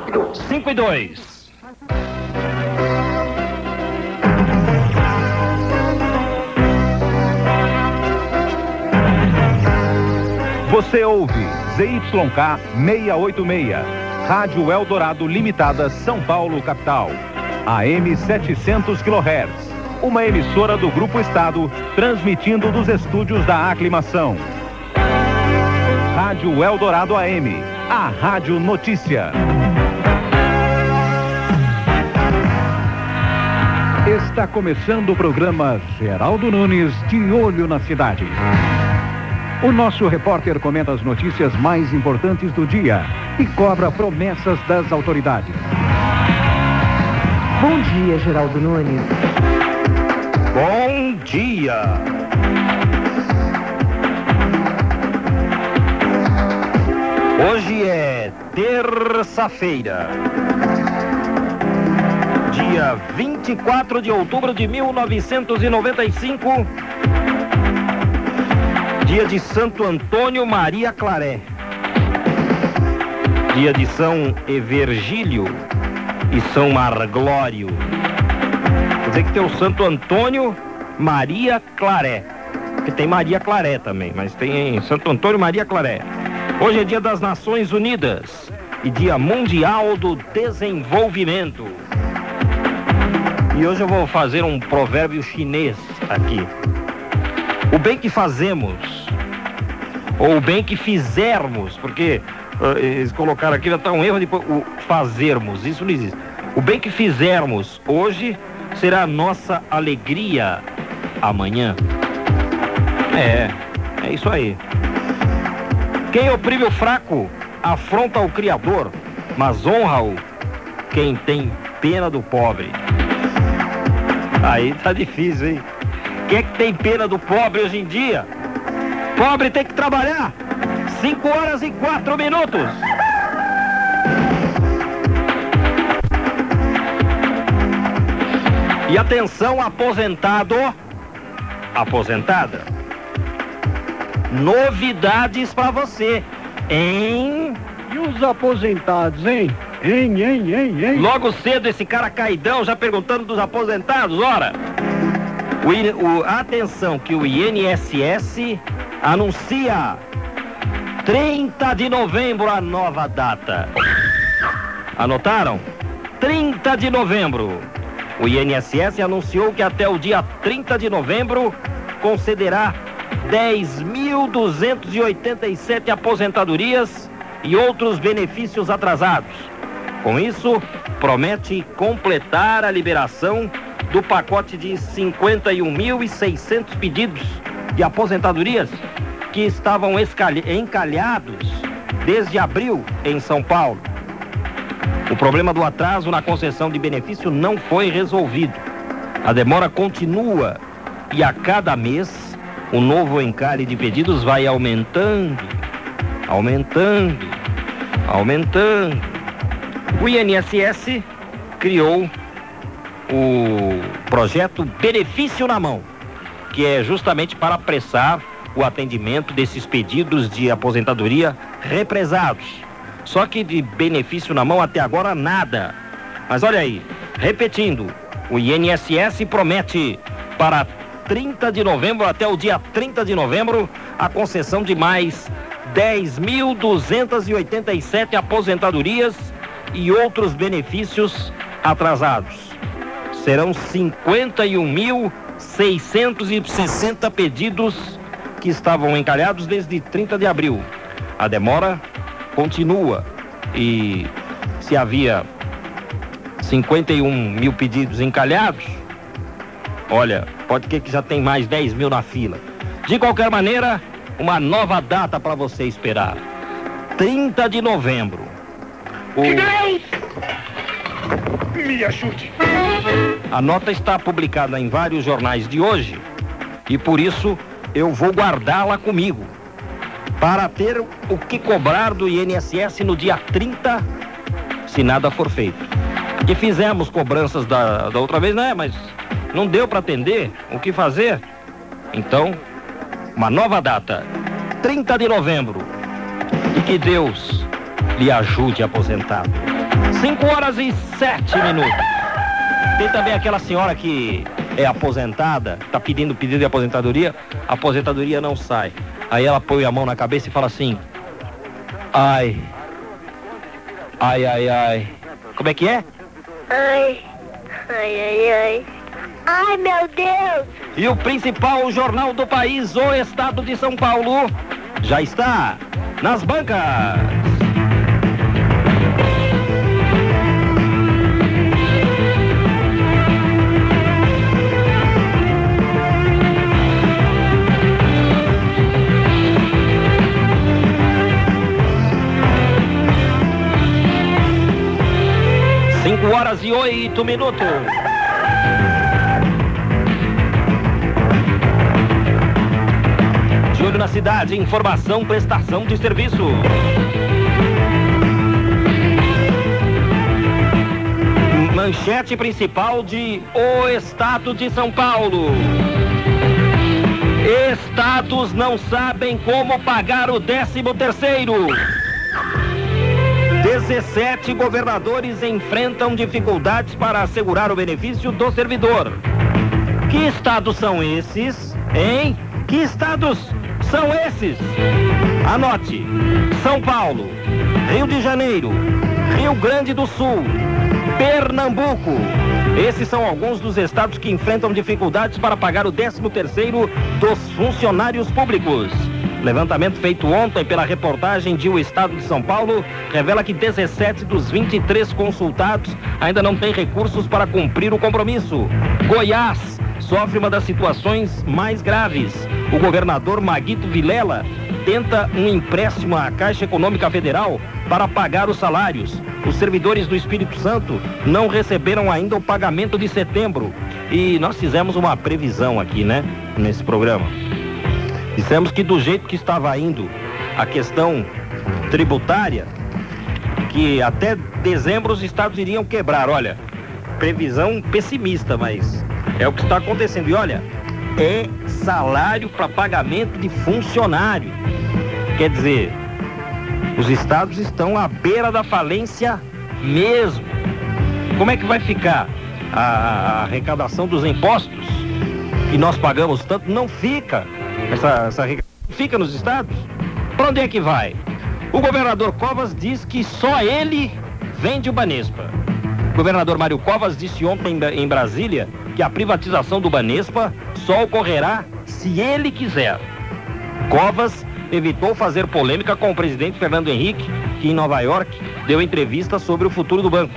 Rápido. 5 e 2. Você ouve ZYK 686, Rádio Eldorado Limitada, São Paulo, capital. AM 700 kHz. Uma emissora do Grupo Estado, transmitindo dos estúdios da Aclimação. Rádio Eldorado AM, a Rádio Notícia. Está começando o programa Geraldo Nunes de Olho na Cidade. O nosso repórter comenta as notícias mais importantes do dia e cobra promessas das autoridades. Bom dia, Geraldo Nunes. Bom dia. Hoje é terça-feira, dia 24 de outubro de 1995, dia de Santo Antônio Maria Claré, dia de São Evergílio e São Marglório. Quer dizer que tem o Santo Antônio Maria Claré, que tem Maria Claré também, mas tem Santo Antônio Maria Claré. Hoje é dia das Nações Unidas e dia mundial do desenvolvimento. E hoje eu vou fazer um provérbio chinês aqui. O bem que fazemos, ou o bem que fizermos, porque uh, eles colocaram aqui, já está um erro de o fazermos, isso não existe. O bem que fizermos hoje será a nossa alegria amanhã. É, é isso aí. Quem oprime o fraco afronta o Criador, mas honra-o quem tem pena do pobre. Aí tá difícil, hein? Quem é que tem pena do pobre hoje em dia? Pobre tem que trabalhar. 5 horas e 4 minutos. E atenção, aposentado, aposentada. Novidades para você, hein? E os aposentados, hein? Hein, hein, hein, hein? Logo cedo esse cara caidão já perguntando dos aposentados, ora. O, o- atenção que o INSS anuncia 30 de novembro a nova data. Anotaram? 30 de novembro. O INSS anunciou que até o dia 30 de novembro concederá 10.287 aposentadorias e outros benefícios atrasados. Com isso, promete completar a liberação do pacote de 51.600 pedidos de aposentadorias que estavam encalhados desde abril em São Paulo. O problema do atraso na concessão de benefício não foi resolvido. A demora continua e a cada mês o novo encalhe de pedidos vai aumentando, aumentando, aumentando. O INSS criou o projeto Benefício na Mão, que é justamente para apressar o atendimento desses pedidos de aposentadoria represados. Só que de benefício na mão até agora nada. Mas olha aí, repetindo, o INSS promete para 30 de novembro até o dia 30 de novembro a concessão de mais 10.287 aposentadorias e outros benefícios atrasados. Serão 51.660 pedidos que estavam encalhados desde 30 de abril. A demora continua e se havia 51 mil pedidos encalhados, olha, pode que já tem mais 10 mil na fila. De qualquer maneira, uma nova data para você esperar. 30 de novembro. O- Me ajude. A nota está publicada em vários jornais de hoje e por isso eu vou guardá-la comigo para ter o que cobrar do INSS no dia 30, se nada for feito. Que fizemos cobranças da, da outra vez, né? Mas não deu para atender. O que fazer? Então, uma nova data, 30 de novembro. E que Deus lhe ajude aposentado. 5 horas e 7 minutos. Tem também aquela senhora que é aposentada, está pedindo pedido de aposentadoria, a aposentadoria não sai. Aí ela põe a mão na cabeça e fala assim: Ai, ai, ai, ai. Como é que é? Ai, ai, ai, ai. Ai, meu Deus! E o principal jornal do país, o Estado de São Paulo, já está nas bancas. Cinco horas e oito minutos. De olho na cidade, informação, prestação de serviço. Manchete principal de O Estado de São Paulo. Estados não sabem como pagar o 13 terceiro. 17 governadores enfrentam dificuldades para assegurar o benefício do servidor. Que estados são esses, hein? Que estados são esses? Anote: São Paulo, Rio de Janeiro, Rio Grande do Sul, Pernambuco. Esses são alguns dos estados que enfrentam dificuldades para pagar o 13º dos funcionários públicos. Levantamento feito ontem pela reportagem de O Estado de São Paulo revela que 17 dos 23 consultados ainda não têm recursos para cumprir o compromisso. Goiás sofre uma das situações mais graves. O governador Maguito Vilela tenta um empréstimo à Caixa Econômica Federal para pagar os salários. Os servidores do Espírito Santo não receberam ainda o pagamento de setembro. E nós fizemos uma previsão aqui, né, nesse programa. Dissemos que do jeito que estava indo a questão tributária, que até dezembro os estados iriam quebrar. Olha, previsão pessimista, mas é o que está acontecendo. E olha, é salário para pagamento de funcionário. Quer dizer, os estados estão à beira da falência mesmo. Como é que vai ficar a, arrecadação dos impostos que nós pagamos tanto? Não fica. Essa, essa arrecadação fica nos estados. Para onde é que vai? O governador Covas diz que só ele vende o Banespa. O governador Mário Covas disse ontem em Brasília que a privatização do Banespa só ocorrerá se ele quiser. Covas evitou fazer polêmica com o presidente Fernando Henrique, que em Nova York deu entrevista sobre o futuro do banco.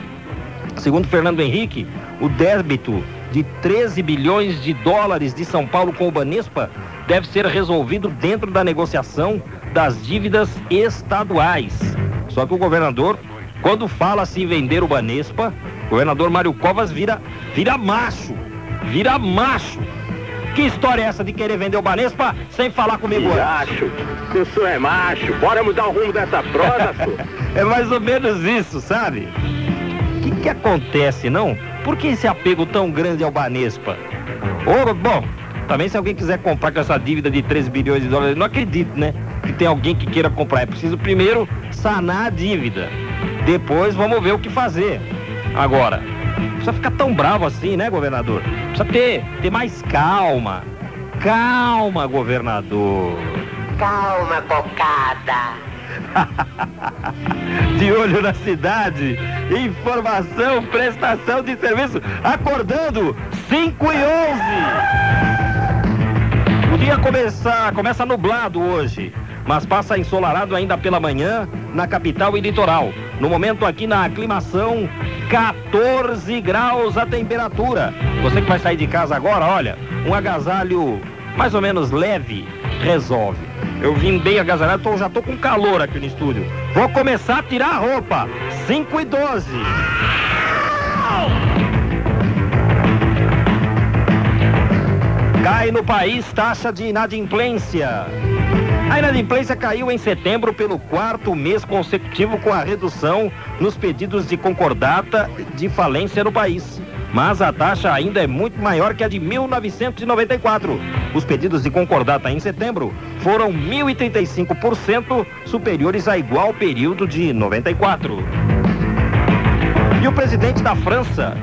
Segundo Fernando Henrique, o débito de 13 bilhões de dólares de São Paulo com o Banespa deve ser resolvido dentro da negociação das dívidas estaduais. Só que o governador, quando fala-se em vender o Banespa, o governador Mário Covas vira, vira macho, vira macho. Que história é essa de querer vender o Banespa sem falar comigo antes? Acho que o senhor é macho. Bora mudar o rumo dessa prosa, senhor. É mais ou menos isso, sabe? O que, que acontece, não? Por que esse apego tão grande ao Banespa? Ou, bom, também se alguém quiser comprar com essa dívida de 13 bilhões de dólares, não acredito, né? Que tem alguém que queira comprar. É preciso primeiro sanar a dívida. Depois vamos ver o que fazer. Agora, não precisa ficar tão bravo assim, né, governador? Precisa ter, ter mais calma. Calma, governador. Calma, cocada. De olho na cidade, informação, prestação de serviço, acordando 5 e 11. Dia começa, começa nublado hoje, mas passa ensolarado ainda pela manhã na capital e litoral. No momento aqui na aclimação, 14 graus a temperatura. Você que vai sair de casa agora, olha, um agasalho mais ou menos leve resolve. Eu vim bem agasalhado, tô, já tô com calor aqui no estúdio. Vou começar a tirar a roupa. 5 e 12. Cai no país taxa de inadimplência. A inadimplência caiu em setembro pelo quarto mês consecutivo com a redução nos pedidos de concordata de falência no país. Mas a taxa ainda é muito maior que a de 1994. Os pedidos de concordata em setembro foram 1.035% superiores a igual período de 94. E o presidente da França,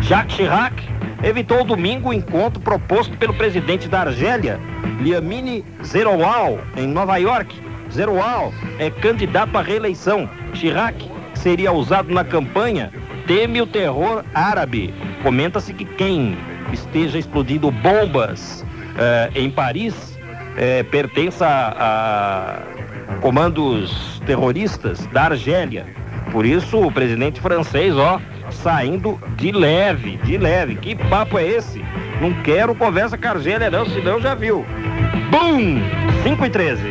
Jacques Chirac, evitou domingo o encontro proposto pelo presidente da Argélia, Liamine Zeroual, em Nova York. Zeroual é candidato à reeleição. Chirac seria usado na campanha teme o terror árabe. Comenta-se que quem esteja explodindo bombas eh, em Paris eh, pertence a, a comandos terroristas da Argélia. Por isso, o presidente francês, ó, saindo de leve, de leve. Que papo é esse? Não quero conversa com a Argélia, não, senão já viu. Bum! 5 e 13.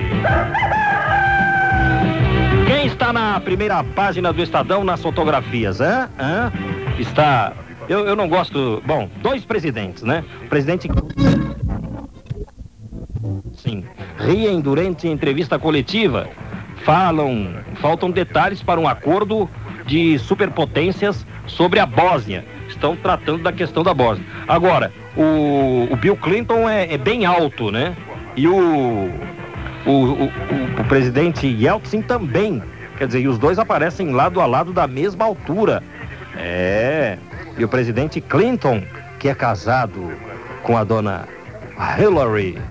Quem está na primeira página do Estadão nas fotografias? Hã? Hã? Está. Eu, eu não gosto. Bom, dois presidentes, né? Presidente. Sim. Riem durante entrevista coletiva. Falam. Faltam detalhes para um acordo de superpotências sobre a Bósnia. Estão tratando da questão da Bósnia. Agora, o, o Bill Clinton é, é bem alto, né? E o o, o, o, presidente Yeltsin também. Quer dizer, e os dois aparecem lado a lado da mesma altura. É. E o presidente Clinton, que é casado com a dona Hillary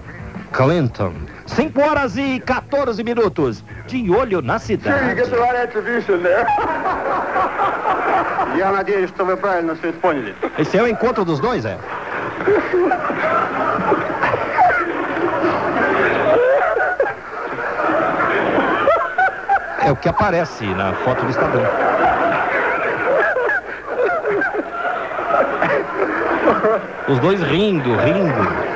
Clinton. 5 horas e 14 minutos. De olho na cidade. Sure, you get the right attribution there. Я надеюсь, что вы правильно все это поняли. Esse é o encontro dos dois, é? É o que aparece na foto do Estadão. Os dois rindo, rindo.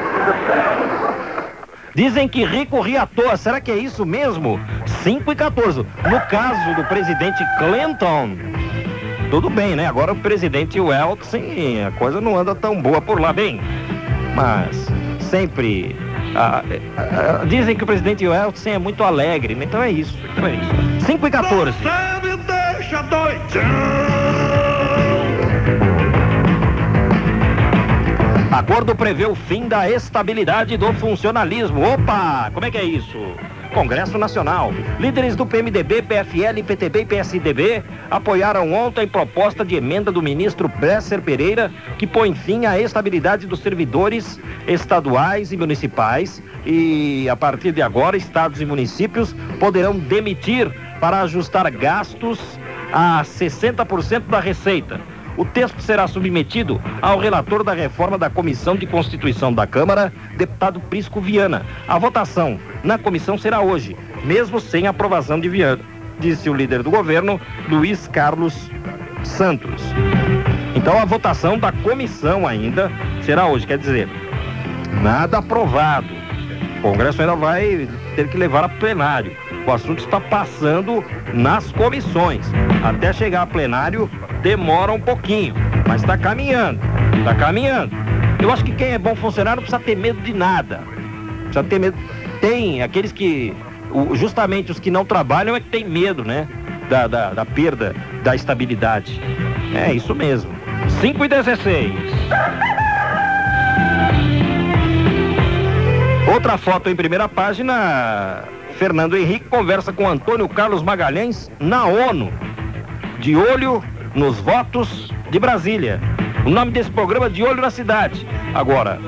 Dizem que rico ri à toa. Será que é isso mesmo? 5 e 14. No caso do presidente Clinton, tudo bem, né? Agora o presidente Yeltsin, a coisa não anda tão boa por lá. Bem, mas sempre ah, ah, dizem que o presidente Yeltsin é muito alegre, então é isso. Então é isso. 5 e 14. Você me deixa doidão. Acordo prevê o fim da estabilidade do funcionalismo. Opa, como é que é isso? Congresso Nacional. Líderes do PMDB, PFL, PTB e PSDB apoiaram ontem proposta de emenda do ministro Bresser Pereira que põe fim à estabilidade dos servidores estaduais e municipais e a partir de agora estados e municípios poderão demitir para ajustar gastos a 60% da receita. O texto será submetido ao relator da reforma da Comissão de Constituição da Câmara, deputado Prisco Viana. A votação na comissão será hoje, mesmo sem aprovação de Viana, disse o líder do governo, Luiz Carlos Santos. Então a votação da comissão ainda será hoje, quer dizer, nada aprovado. O Congresso ainda vai ter que levar a plenário. O assunto está passando nas comissões. Até chegar a plenário demora um pouquinho, mas está caminhando. Está caminhando. Eu acho que quem é bom funcionário não precisa ter medo de nada. Precisa ter medo. Tem aqueles que, justamente os que não trabalham é que tem medo, né? Da, da, da perda da estabilidade. É isso mesmo. 5 e 16. Outra foto em primeira página. Fernando Henrique conversa com Antônio Carlos Magalhães na ONU. De olho nos votos de Brasília. O nome desse programa é De Olho na Cidade. Agora,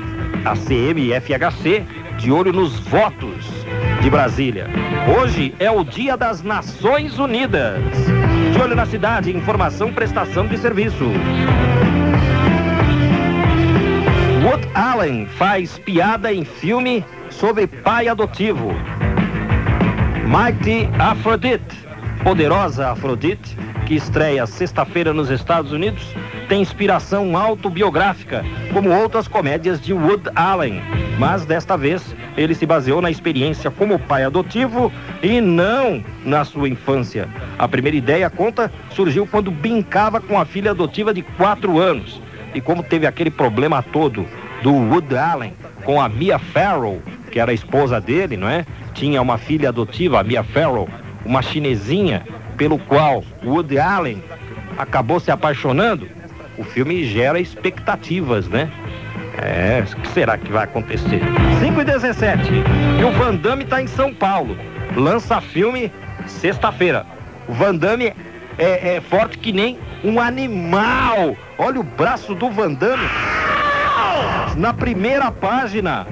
a CMFHC de olho nos votos de Brasília. Hoje é o Dia das Nações Unidas. De olho na cidade, informação, prestação de serviço. Wood Allen faz piada em filme sobre pai adotivo. Mighty Aphrodite, poderosa Afrodite, que estreia sexta-feira nos Estados Unidos, tem inspiração autobiográfica, como outras comédias de Wood Allen. Mas desta vez ele se baseou na experiência como pai adotivo e não na sua infância. A primeira ideia, conta, surgiu quando brincava com a filha adotiva de quatro anos. E como teve aquele problema todo do Wood Allen com a Mia Farrow, que era a esposa dele, não é? Tinha uma filha adotiva, a Mia Farrow, uma chinesinha, pelo qual Woody Allen acabou se apaixonando. O filme gera expectativas, né? É, o que será que vai acontecer? 5 e 17. E o Van Damme está em São Paulo. Lança filme sexta-feira. O Van Damme é, é forte que nem um animal. Olha o braço do Vandano na primeira página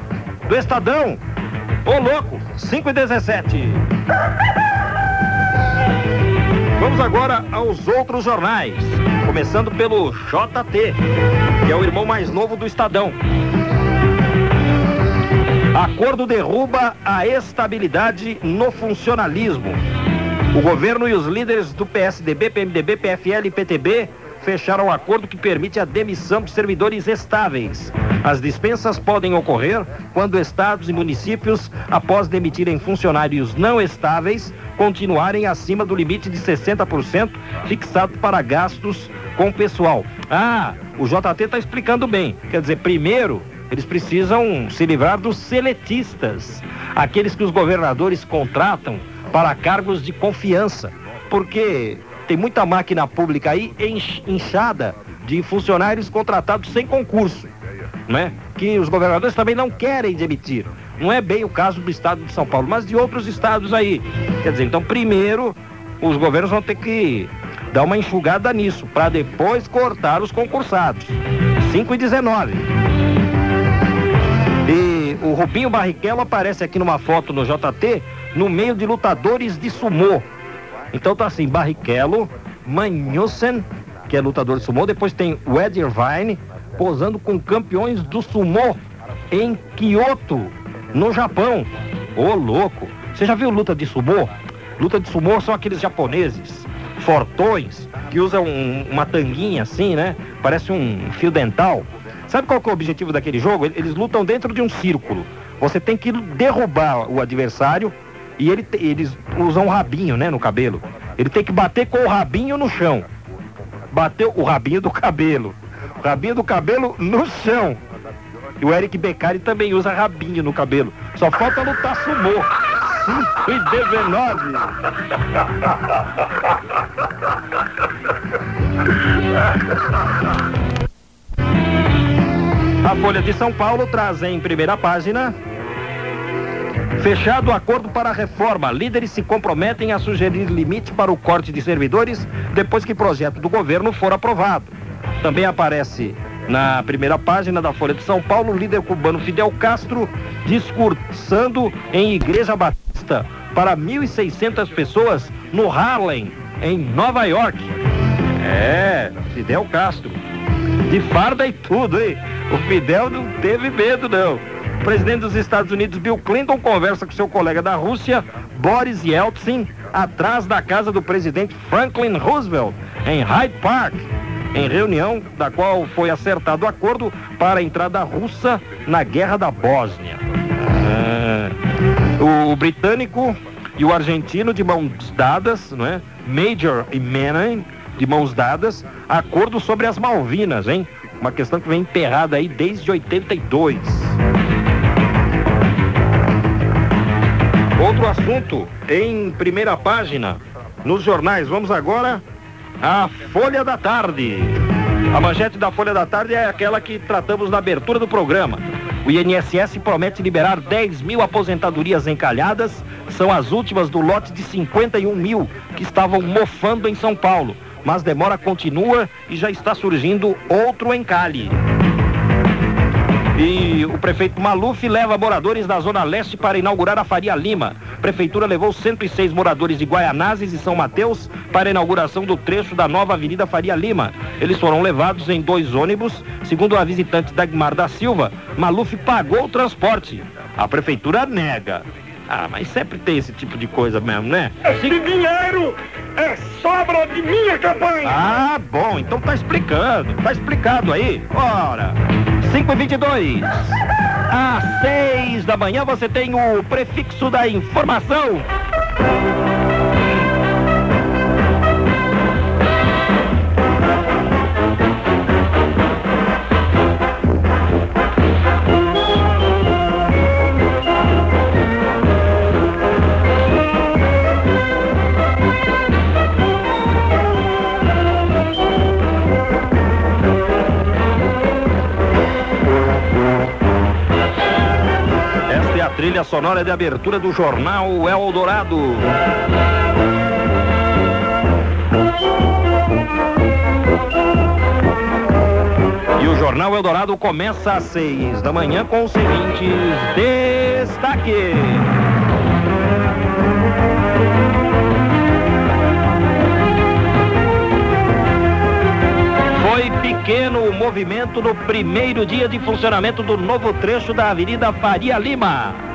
do Estadão. Ô louco, 5 e 17. Vamos agora aos outros jornais. Começando pelo JT, que é o irmão mais novo do Estadão. Acordo derruba a estabilidade no funcionalismo. O governo e os líderes do PSDB, PMDB, PFL e PTB fecharam um acordo que permite a demissão de servidores estáveis. As dispensas podem ocorrer quando estados e municípios, após demitirem funcionários não estáveis, continuarem acima do limite de 60% fixado para gastos com pessoal. Ah, o JT está explicando bem. Quer dizer, primeiro, eles precisam se livrar dos seletistas, aqueles que os governadores contratam para cargos de confiança, porque tem muita máquina pública aí inchada de funcionários contratados sem concurso, né? Que os governadores também não querem demitir. Não é bem o caso do estado de São Paulo, mas de outros estados aí. Quer dizer, então primeiro os governos vão ter que dar uma enxugada nisso, para depois cortar os concursados. 5 e 19. E o Rubinho Barrichello aparece aqui numa foto no JT, no meio de lutadores de sumô. Então tá assim, Barrichello, Magnussen, que é lutador de sumô, depois tem o Ed Irvine, posando com campeões do sumô em Kyoto, no Japão. Ô louco! Você já viu luta de sumô? Luta de sumô são aqueles japoneses fortões que usam um, uma tanguinha assim, né? Parece um fio dental. Sabe qual é o objetivo daquele jogo? Eles lutam dentro de um círculo. Você tem que derrubar o adversário e ele, eles usam um rabinho, né, no cabelo. Ele tem que bater com o rabinho no chão. Bateu o rabinho do cabelo. O rabinho do cabelo no chão. E o Eric Beccari também usa rabinho no cabelo. Só falta lutar sumô. 5 e 19. A Folha de São Paulo traz em primeira página Fechado o acordo para a reforma, líderes se comprometem a sugerir limite para o corte de servidores depois que projeto do governo for aprovado. Também aparece na primeira página da Folha de São Paulo o líder cubano Fidel Castro discursando em Igreja Batista para 1.600 pessoas no Harlem, em Nova York. É, Fidel Castro. De farda e tudo, hein? O Fidel não teve medo, não. O presidente dos Estados Unidos, Bill Clinton, conversa com seu colega da Rússia, Boris Yeltsin, atrás da casa do presidente Franklin Roosevelt, em Hyde Park, em reunião da qual foi acertado o acordo para a entrada russa na Guerra da Bósnia. É. O britânico e o argentino de mãos dadas, não é? Major e Manning de mãos dadas, acordo sobre as Malvinas, hein? Uma questão que vem enterrada aí desde 82. Outro assunto em primeira página nos jornais. Vamos agora à Folha da Tarde. A manchete da Folha da Tarde é aquela que tratamos na abertura do programa. O INSS promete liberar 10 mil aposentadorias encalhadas. São as últimas do lote de 51 mil que estavam mofando em São Paulo. Mas demora continua e já está surgindo outro encalhe. E o prefeito Maluf leva moradores da Zona Leste para inaugurar a Faria Lima. A prefeitura levou 106 moradores de Guaianazes e São Mateus para a inauguração do trecho da nova Avenida Faria Lima. Eles foram levados em dois ônibus. Segundo a visitante Dagmar da Silva, Maluf pagou o transporte. A prefeitura nega. Ah, mas sempre tem esse tipo de coisa mesmo, né? Esse dinheiro é sobra de minha campanha. Ah, bom, então tá explicando. Tá explicado aí. Ora. 5 e 22. Às 6 da manhã você tem o prefixo da informação. trilha sonora de abertura do jornal Eldorado. E o Jornal Eldorado começa às seis da manhã com os seguintes destaques. Foi pequeno o movimento no primeiro dia de funcionamento do novo trecho da Avenida Faria Lima.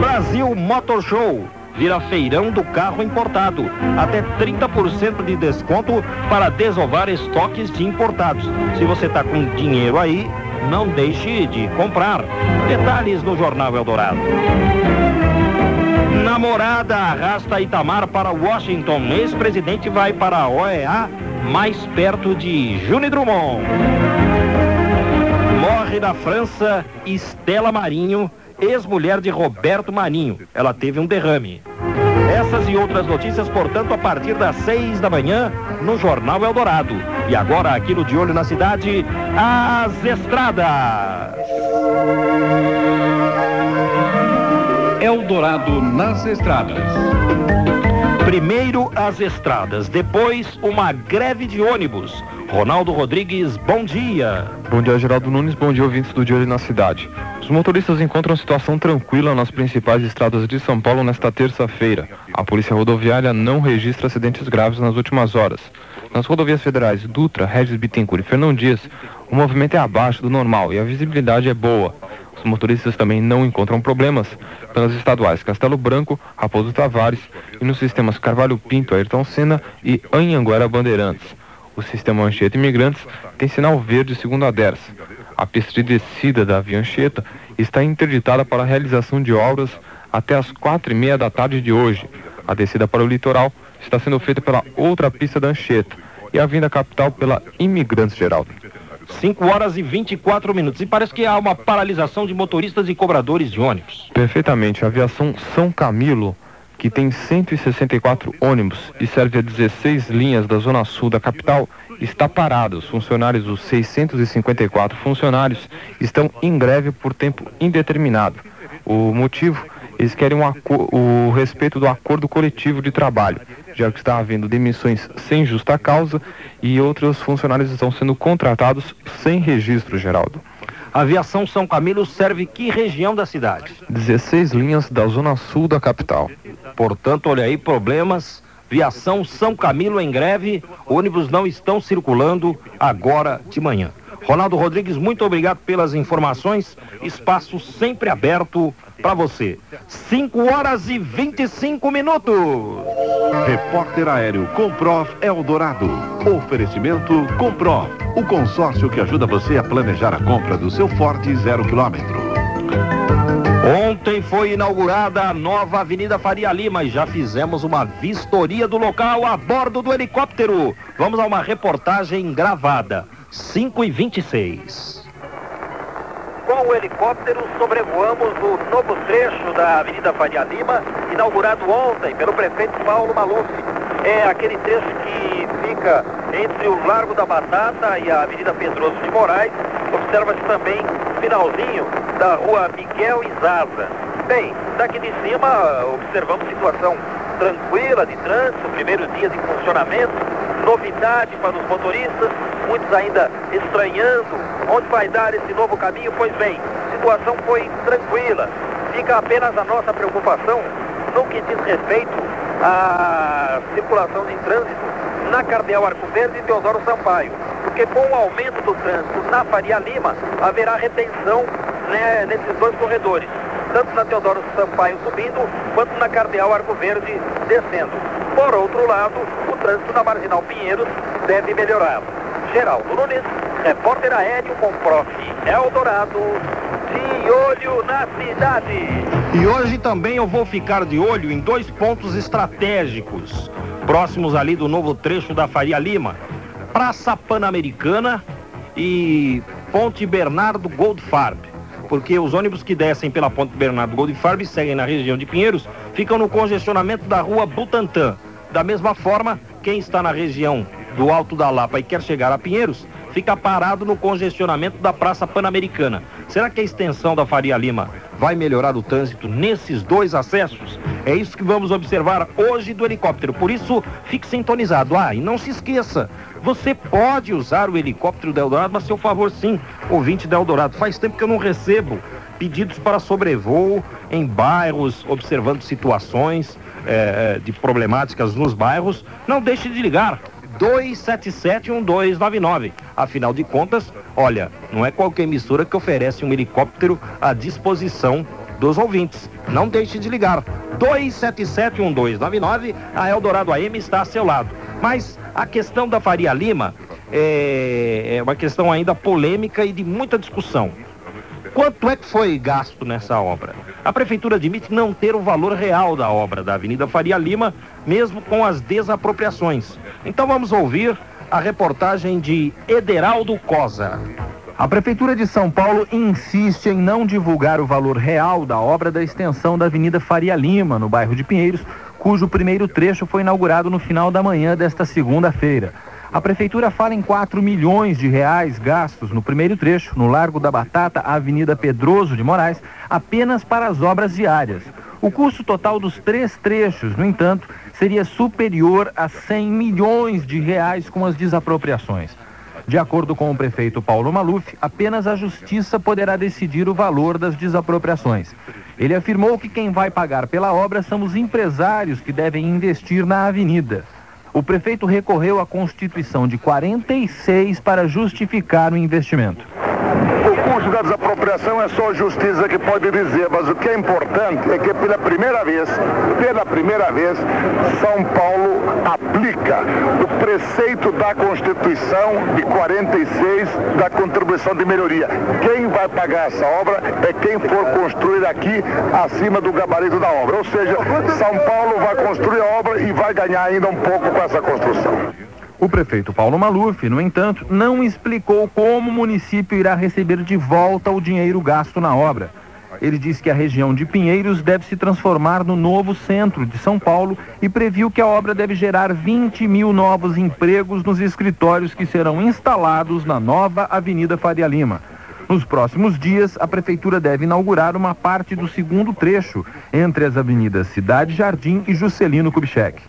Brasil Motor Show vira feirão do carro importado. Até 30% de desconto para desovar estoques de importados. Se você está com dinheiro aí, não deixe de comprar. Detalhes no Jornal Eldorado. Namorada arrasta Itamar para Washington. Ex-presidente vai para a OEA, mais perto de Júnior Drummond. Morre na França Estela Marinho, ex-mulher de Roberto Marinho. Ela teve um derrame. Essas e outras notícias, portanto, a partir das seis da manhã no Jornal Eldorado. E agora, aqui no De Olho na Cidade, as estradas. Eldorado nas estradas. Primeiro as estradas, depois uma greve de ônibus. Ronaldo Rodrigues, bom dia. Bom dia, Geraldo Nunes. Bom dia, ouvintes do Olho na Cidade. Os motoristas encontram situação tranquila nas principais estradas de São Paulo nesta terça-feira. A Polícia Rodoviária não registra acidentes graves nas últimas horas. Nas rodovias federais Dutra, Regis Bittencourt e Fernão Dias, o movimento é abaixo do normal e a visibilidade é boa. Os motoristas também não encontram problemas pelas estaduais Castelo Branco, Raposo Tavares e nos sistemas Carvalho Pinto, Ayrton Senna e Anhanguera Bandeirantes. O sistema Anchieta Imigrantes tem sinal verde segundo a DERS. A pista de descida da Via Anchieta está interditada para a realização de obras até as quatro e meia da tarde de hoje. A descida para o litoral está sendo feita pela outra pista da Anchieta e a vinda capital pela Imigrantes Geraldo. 5 horas e 24 minutos. E parece que há uma paralisação de motoristas e cobradores de ônibus. Perfeitamente. A aviação São Camilo, que tem 164 ônibus e serve a 16 linhas da zona sul da capital, está parada. Os funcionários, os 654 funcionários, estão em greve por tempo indeterminado. O motivo, eles querem um o respeito do acordo coletivo de trabalho, já que está havendo demissões sem justa causa e outros funcionários estão sendo contratados sem registro, Geraldo. A aviação São Camilo serve que região da cidade? 16 linhas da zona sul da capital. Portanto, olha aí, problemas. Viação São Camilo em greve, ônibus não estão circulando agora de manhã. Ronaldo Rodrigues, muito obrigado pelas informações. Espaço sempre aberto para você. 5 horas e 25 minutos. Repórter Aéreo Comprov Eldorado. Oferecimento Comprov, o consórcio que ajuda você a planejar a compra do seu Ford zero quilômetro. Ontem foi inaugurada a nova Avenida Faria Lima e já fizemos uma vistoria do local a bordo do helicóptero. Vamos a uma reportagem gravada. 5 e 26 Com o helicóptero sobrevoamos o novo trecho da Avenida Faria Lima, inaugurado ontem pelo prefeito Paulo Maluf. É aquele trecho que fica entre o Largo da Batata e a Avenida Pedroso de Moraes. Observa-se também finalzinho da rua Miguel Izaza. Bem, daqui de cima observamos situação tranquila de trânsito, primeiro dia de funcionamento, novidade para os motoristas, muitos ainda estranhando onde vai dar esse novo caminho. Pois bem, situação foi tranquila. Fica apenas a nossa preocupação no que diz respeito à circulação de trânsito na Cardeal Arco Verde e Teodoro Sampaio. Porque com o aumento do trânsito na Faria Lima, haverá retenção né, nesses dois corredores. Tanto na Teodoro Sampaio subindo, quanto na Cardeal Arco Verde descendo. Por outro lado, o trânsito na Marginal Pinheiros deve melhorar. Geraldo Nunes, repórter aéreo com Prof. Eldorado, de olho na cidade. E hoje também eu vou ficar de olho em dois pontos estratégicos, próximos ali do novo trecho da Faria Lima. Praça Pan-Americana e Ponte Bernardo Goldfarb. Porque os ônibus que descem pela Ponte Bernardo Goldfarb seguem na região de Pinheiros, ficam no congestionamento da rua Butantã. Da mesma forma, quem está na região do Alto da Lapa e quer chegar a Pinheiros, fica parado no congestionamento da Praça Pan-Americana. Será que a extensão da Faria Lima vai melhorar o trânsito nesses dois acessos? É isso que vamos observar hoje do helicóptero. Por isso, fique sintonizado. Ah, e não se esqueça, você pode usar o helicóptero da Eldorado a seu favor, sim, ouvinte da Eldorado. Faz tempo que eu não recebo pedidos para sobrevoo em bairros, observando situações é, de problemáticas nos bairros. Não deixe de ligar. 277-1299. Afinal de contas, olha, não é qualquer emissora que oferece um helicóptero à disposição dos ouvintes. Não deixe de ligar. 277-1299, a Eldorado AM está a seu lado. Mas a questão da Faria Lima é, é uma questão ainda polêmica e de muita discussão. Quanto é que foi gasto nessa obra? A prefeitura admite não ter o valor real da obra da Avenida Faria Lima, mesmo com as desapropriações. Então vamos ouvir a reportagem de Ederaldo Cosa. A Prefeitura de São Paulo insiste em não divulgar o valor real da obra da extensão da Avenida Faria Lima, no bairro de Pinheiros, cujo primeiro trecho foi inaugurado no final da manhã desta segunda-feira. A prefeitura fala em 4 milhões de reais gastos no primeiro trecho, no Largo da Batata, Avenida Pedroso de Moraes, apenas para as obras viárias. O custo total dos três trechos, no entanto, seria superior a 100 milhões de reais com as desapropriações. De acordo com o prefeito Paulo Maluf, apenas a justiça poderá decidir o valor das desapropriações. Ele afirmou que quem vai pagar pela obra são os empresários que devem investir na avenida o prefeito recorreu à Constituição de 46 para justificar o investimento. Da desapropriação é só a justiça que pode dizer, mas o que é importante é que pela primeira vez, pela primeira vez, São Paulo aplica o preceito da Constituição de 46 da contribuição de melhoria. Quem vai pagar essa obra é quem for construir aqui acima do gabarito da obra. Ou seja, São Paulo vai construir a obra e vai ganhar ainda um pouco com essa construção. O prefeito Paulo Maluf, no entanto, não explicou como o município irá receber de volta o dinheiro gasto na obra. Ele disse que a região de Pinheiros deve se transformar no novo centro de São Paulo e previu que a obra deve gerar 20 mil novos empregos nos escritórios que serão instalados na nova Avenida Faria Lima. Nos próximos dias, a Prefeitura deve inaugurar uma parte do segundo trecho entre as avenidas Cidade Jardim e Juscelino Kubitschek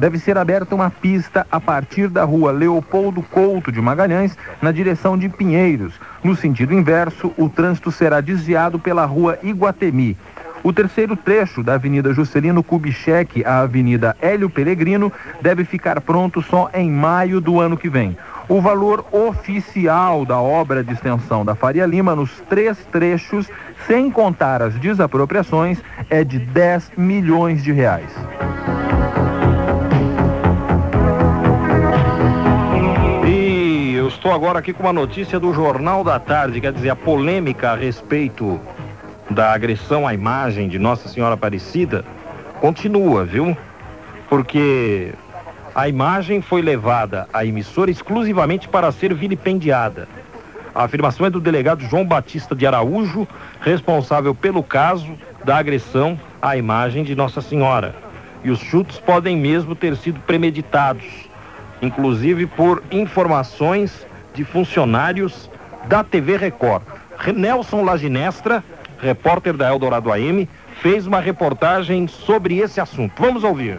deve ser aberta uma pista a partir da rua Leopoldo Couto de Magalhães, na direção de Pinheiros. No sentido inverso, o trânsito será desviado pela rua Iguatemi. O terceiro trecho da Avenida Juscelino Kubitschek à Avenida Hélio Peregrino deve ficar pronto só em maio do ano que vem. O valor oficial da obra de extensão da Faria Lima nos três trechos, sem contar as desapropriações, é de 10 milhões de reais. Estou agora aqui com uma notícia do Jornal da Tarde, quer dizer, a polêmica a respeito da agressão à imagem de Nossa Senhora Aparecida continua, viu? Porque a imagem foi levada à emissora exclusivamente para ser vilipendiada. A afirmação é do delegado João Batista de Araújo, responsável pelo caso da agressão à imagem de Nossa Senhora. E os chutes podem mesmo ter sido premeditados, inclusive por informações de funcionários da TV Record. Nelson Laginestra, repórter da Eldorado AM, fez uma reportagem sobre esse assunto. Vamos ouvir.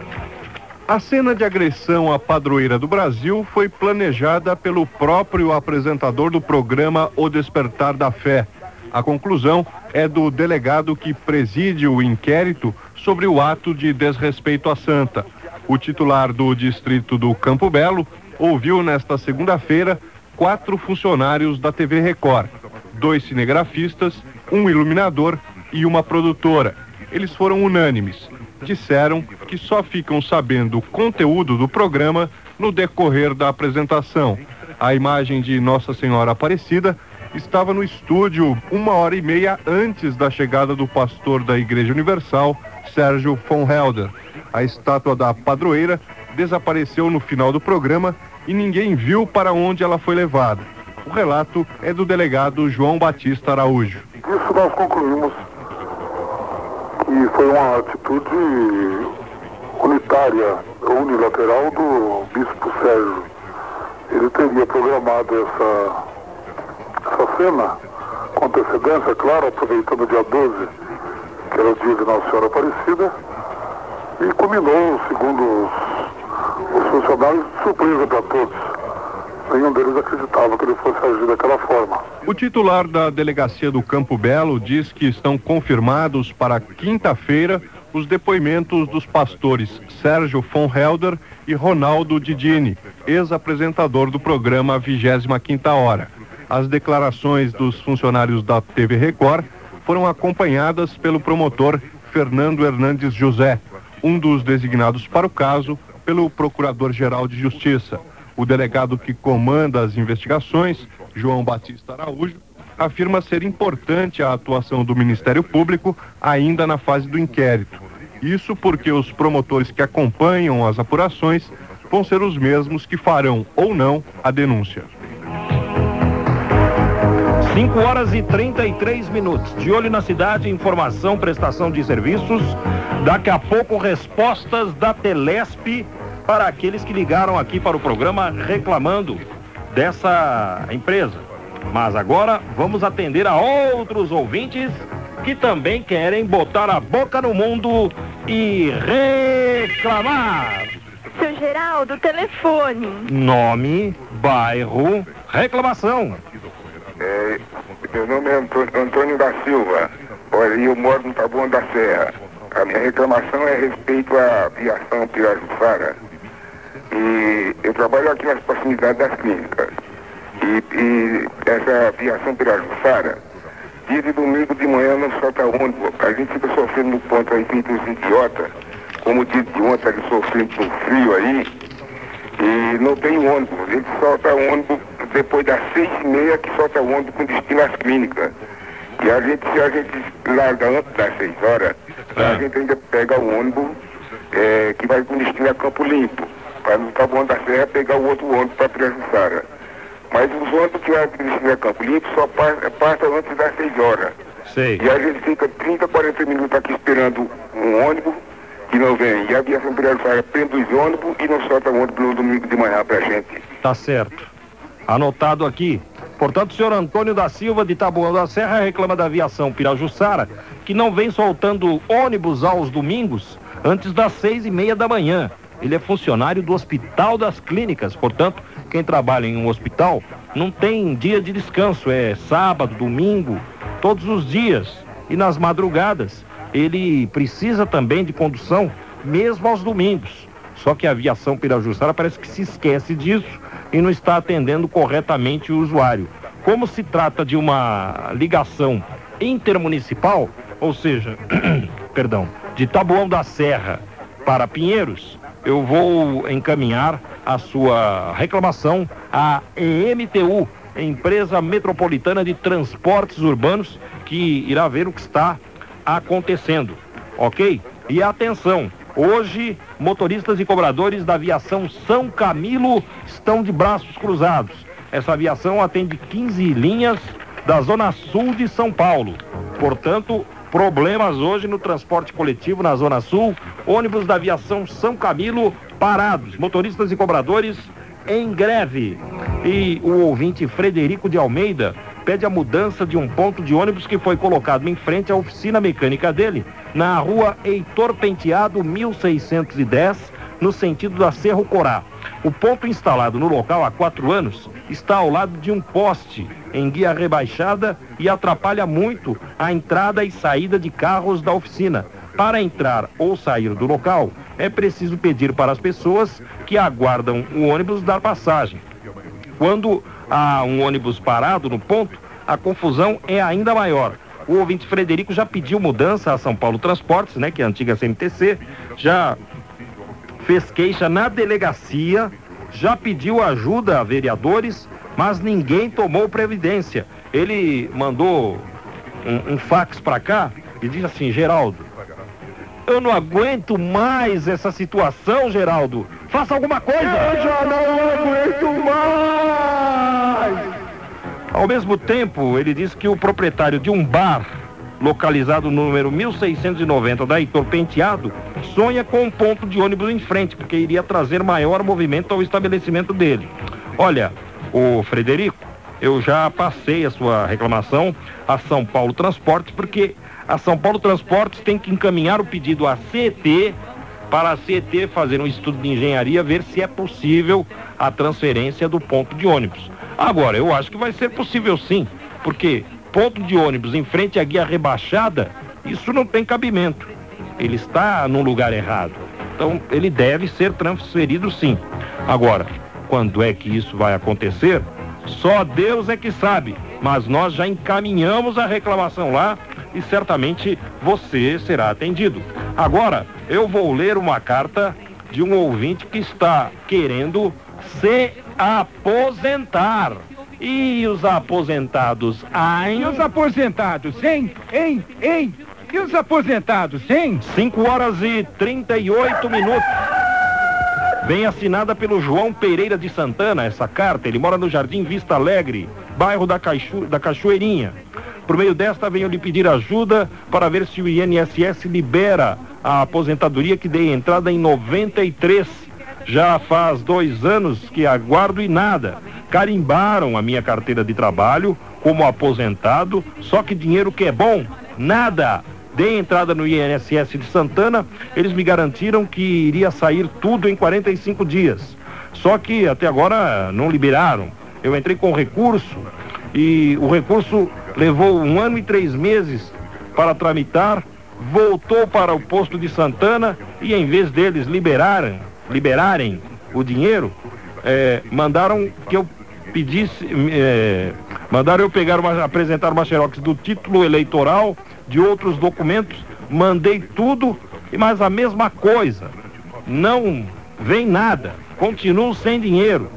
A cena de agressão à padroeira do Brasil foi planejada pelo próprio apresentador do programa O Despertar da Fé. A conclusão é do delegado que preside o inquérito sobre o ato de desrespeito à santa. O titular do distrito do Campo Belo ouviu nesta segunda-feira quatro funcionários da TV Record, dois cinegrafistas, um iluminador e uma produtora. Eles foram unânimes. Disseram que só ficam sabendo o conteúdo do programa no decorrer da apresentação. A imagem de Nossa Senhora Aparecida estava no estúdio uma hora e meia antes da chegada do pastor da Igreja Universal, Sérgio von Helder. A estátua da padroeira desapareceu no final do programa e ninguém viu para onde ela foi levada. O relato é do delegado João Batista Araújo. Isso nós concluímos que foi uma atitude unitária, unilateral do bispo Sérgio. Ele teria programado essa, essa cena com antecedência, claro, aproveitando o dia 12 era o dia de Nossa Senhora Aparecida, e culminou, segundo os, os funcionários, surpresa para todos. Nenhum deles acreditava que ele fosse agir daquela forma. O titular da delegacia do Campo Belo diz que estão confirmados para quinta-feira os depoimentos dos pastores Sérgio von Helder e Ronaldo Didini, ex-apresentador do programa 25 Hora. As declarações dos funcionários da TV Record foram acompanhadas pelo promotor Fernando Hernandes José, um dos designados para o caso pelo Procurador-Geral de Justiça. O delegado que comanda as investigações, João Batista Araújo, afirma ser importante a atuação do Ministério Público ainda na fase do inquérito. Isso porque os promotores que acompanham as apurações vão ser os mesmos que farão ou não a denúncia. 5 horas e 33 minutos. De olho na cidade, informação, prestação de serviços. Daqui a pouco, respostas da Telesp para aqueles que ligaram aqui para o programa reclamando dessa empresa. Mas agora vamos atender a outros ouvintes que também querem botar a boca no mundo e reclamar. Seu Geraldo, telefone. Nome, bairro, reclamação. É, meu nome é Antônio, Antônio da Silva. Olha, eu moro no Taboão da Serra. A minha reclamação é a respeito à aviação Pirajussara. E eu trabalho aqui nas proximidades das clínicas. E, e essa aviação Pirajussara, dia de domingo de manhã não solta ônibus. A gente fica sofrendo no ponto aí, feito os idiotas, como o dia de ontem, ele sofrendo com frio aí. E não tem ônibus. Ele solta ônibus depois das seis e meia que solta o ônibus com destino às clínicas. E a gente, se a gente larga antes das seis horas, a gente ainda pega o ônibus é, que vai com destino a Campo Limpo. Para no Taboão da Serra pegar o outro ônibus para Pirajustara. Mas os ônibus que vai com destino a Campo Limpo só passa, passa antes das seis horas. Sei. E a gente fica 30, 40 minutos aqui esperando um ônibus que não vem. E a aviação Pirajustara prende os ônibus e não solta o ônibus no domingo de manhã pra gente. Tá certo. Anotado aqui. Portanto, o senhor Antônio da Silva, de Taboão da Serra, reclama da aviação Pirajussara, que não vem soltando ônibus aos domingos antes das seis e meia da manhã. Ele é funcionário do Hospital das Clínicas, portanto, quem trabalha em um hospital não tem dia de descanso, é sábado, domingo, todos os dias. E nas madrugadas, ele precisa também de condução, mesmo aos domingos. Só que a aviação Pirajussara parece que se esquece disso e não está atendendo corretamente o usuário. Como se trata de uma ligação intermunicipal, ou seja, perdão, de Taboão da Serra para Pinheiros, eu vou encaminhar a sua reclamação à EMTU, Empresa Metropolitana de Transportes Urbanos, que irá ver o que está acontecendo, ok? E atenção, hoje motoristas e cobradores da aviação São Camilo estão de braços cruzados. Essa aviação atende 15 linhas da zona sul de São Paulo. Portanto, problemas hoje no transporte coletivo na zona sul, ônibus da aviação São Camilo parados, motoristas e cobradores em greve. E o ouvinte Frederico de Almeida pede a mudança de um ponto de ônibus que foi colocado em frente à oficina mecânica dele, na rua Heitor Penteado 1610, no sentido da Cerro Corá. O ponto instalado no local há quatro anos está ao lado de um poste em guia rebaixada e atrapalha muito a entrada e saída de carros da oficina. Para entrar ou sair do local, é preciso pedir para as pessoas que aguardam o ônibus dar passagem. Quando há um ônibus parado no ponto, a confusão é ainda maior. O ouvinte Frederico já pediu mudança a São Paulo Transportes, né, que é a antiga CMTC, já fez queixa na delegacia, já pediu ajuda a vereadores, mas ninguém tomou previdência. Ele mandou um, um fax para cá e diz assim, Geraldo, eu não aguento mais essa situação, Geraldo. Faça alguma coisa. Eu já não aguento mais. Ao mesmo tempo, ele diz que o proprietário de um bar localizado no número 1690 da Heitor Penteado, sonha com um ponto de ônibus em frente, porque iria trazer maior movimento ao estabelecimento dele. Olha, o Frederico, eu já passei a sua reclamação a São Paulo Transportes, porque A São Paulo Transportes tem que encaminhar o pedido à CET para a CET fazer um estudo de engenharia, ver se é possível a transferência do ponto de ônibus. Agora, eu acho que vai ser possível sim, porque ponto de ônibus em frente à guia rebaixada, isso não tem cabimento. Ele está no lugar errado. Então, ele deve ser transferido sim. Agora, quando é que isso vai acontecer? Só Deus é que sabe. Mas nós já encaminhamos a reclamação lá e certamente você será atendido. Agora, eu vou ler uma carta de um ouvinte que está querendo se aposentar. E os aposentados, ai. E os aposentados, hein? Hein? Hein? E os aposentados, hein? 5 horas e 38 minutos. Vem assinada pelo João Pereira de Santana essa carta. Ele mora no Jardim Vista Alegre, bairro da, Caixo, da Cachoeirinha. Por meio desta, venho lhe pedir ajuda para ver se o INSS libera a aposentadoria que dei entrada em 93. Já faz dois anos que aguardo e nada. Carimbaram a minha carteira de trabalho como aposentado, só que dinheiro que é bom, nada. Dei entrada no INSS de Santana, eles me garantiram que iria sair tudo em 45 dias. Só que até agora não liberaram. Eu entrei com recurso e o recurso levou um ano e três meses para tramitar, voltou para o posto de Santana e em vez deles liberarem, liberarem o dinheiro, é, mandaram que eu pedisse, é, mandaram eu pegar uma, apresentar uma xerox do título eleitoral de outros documentos, mandei tudo, mas a mesma coisa. Não vem nada, continuo sem dinheiro.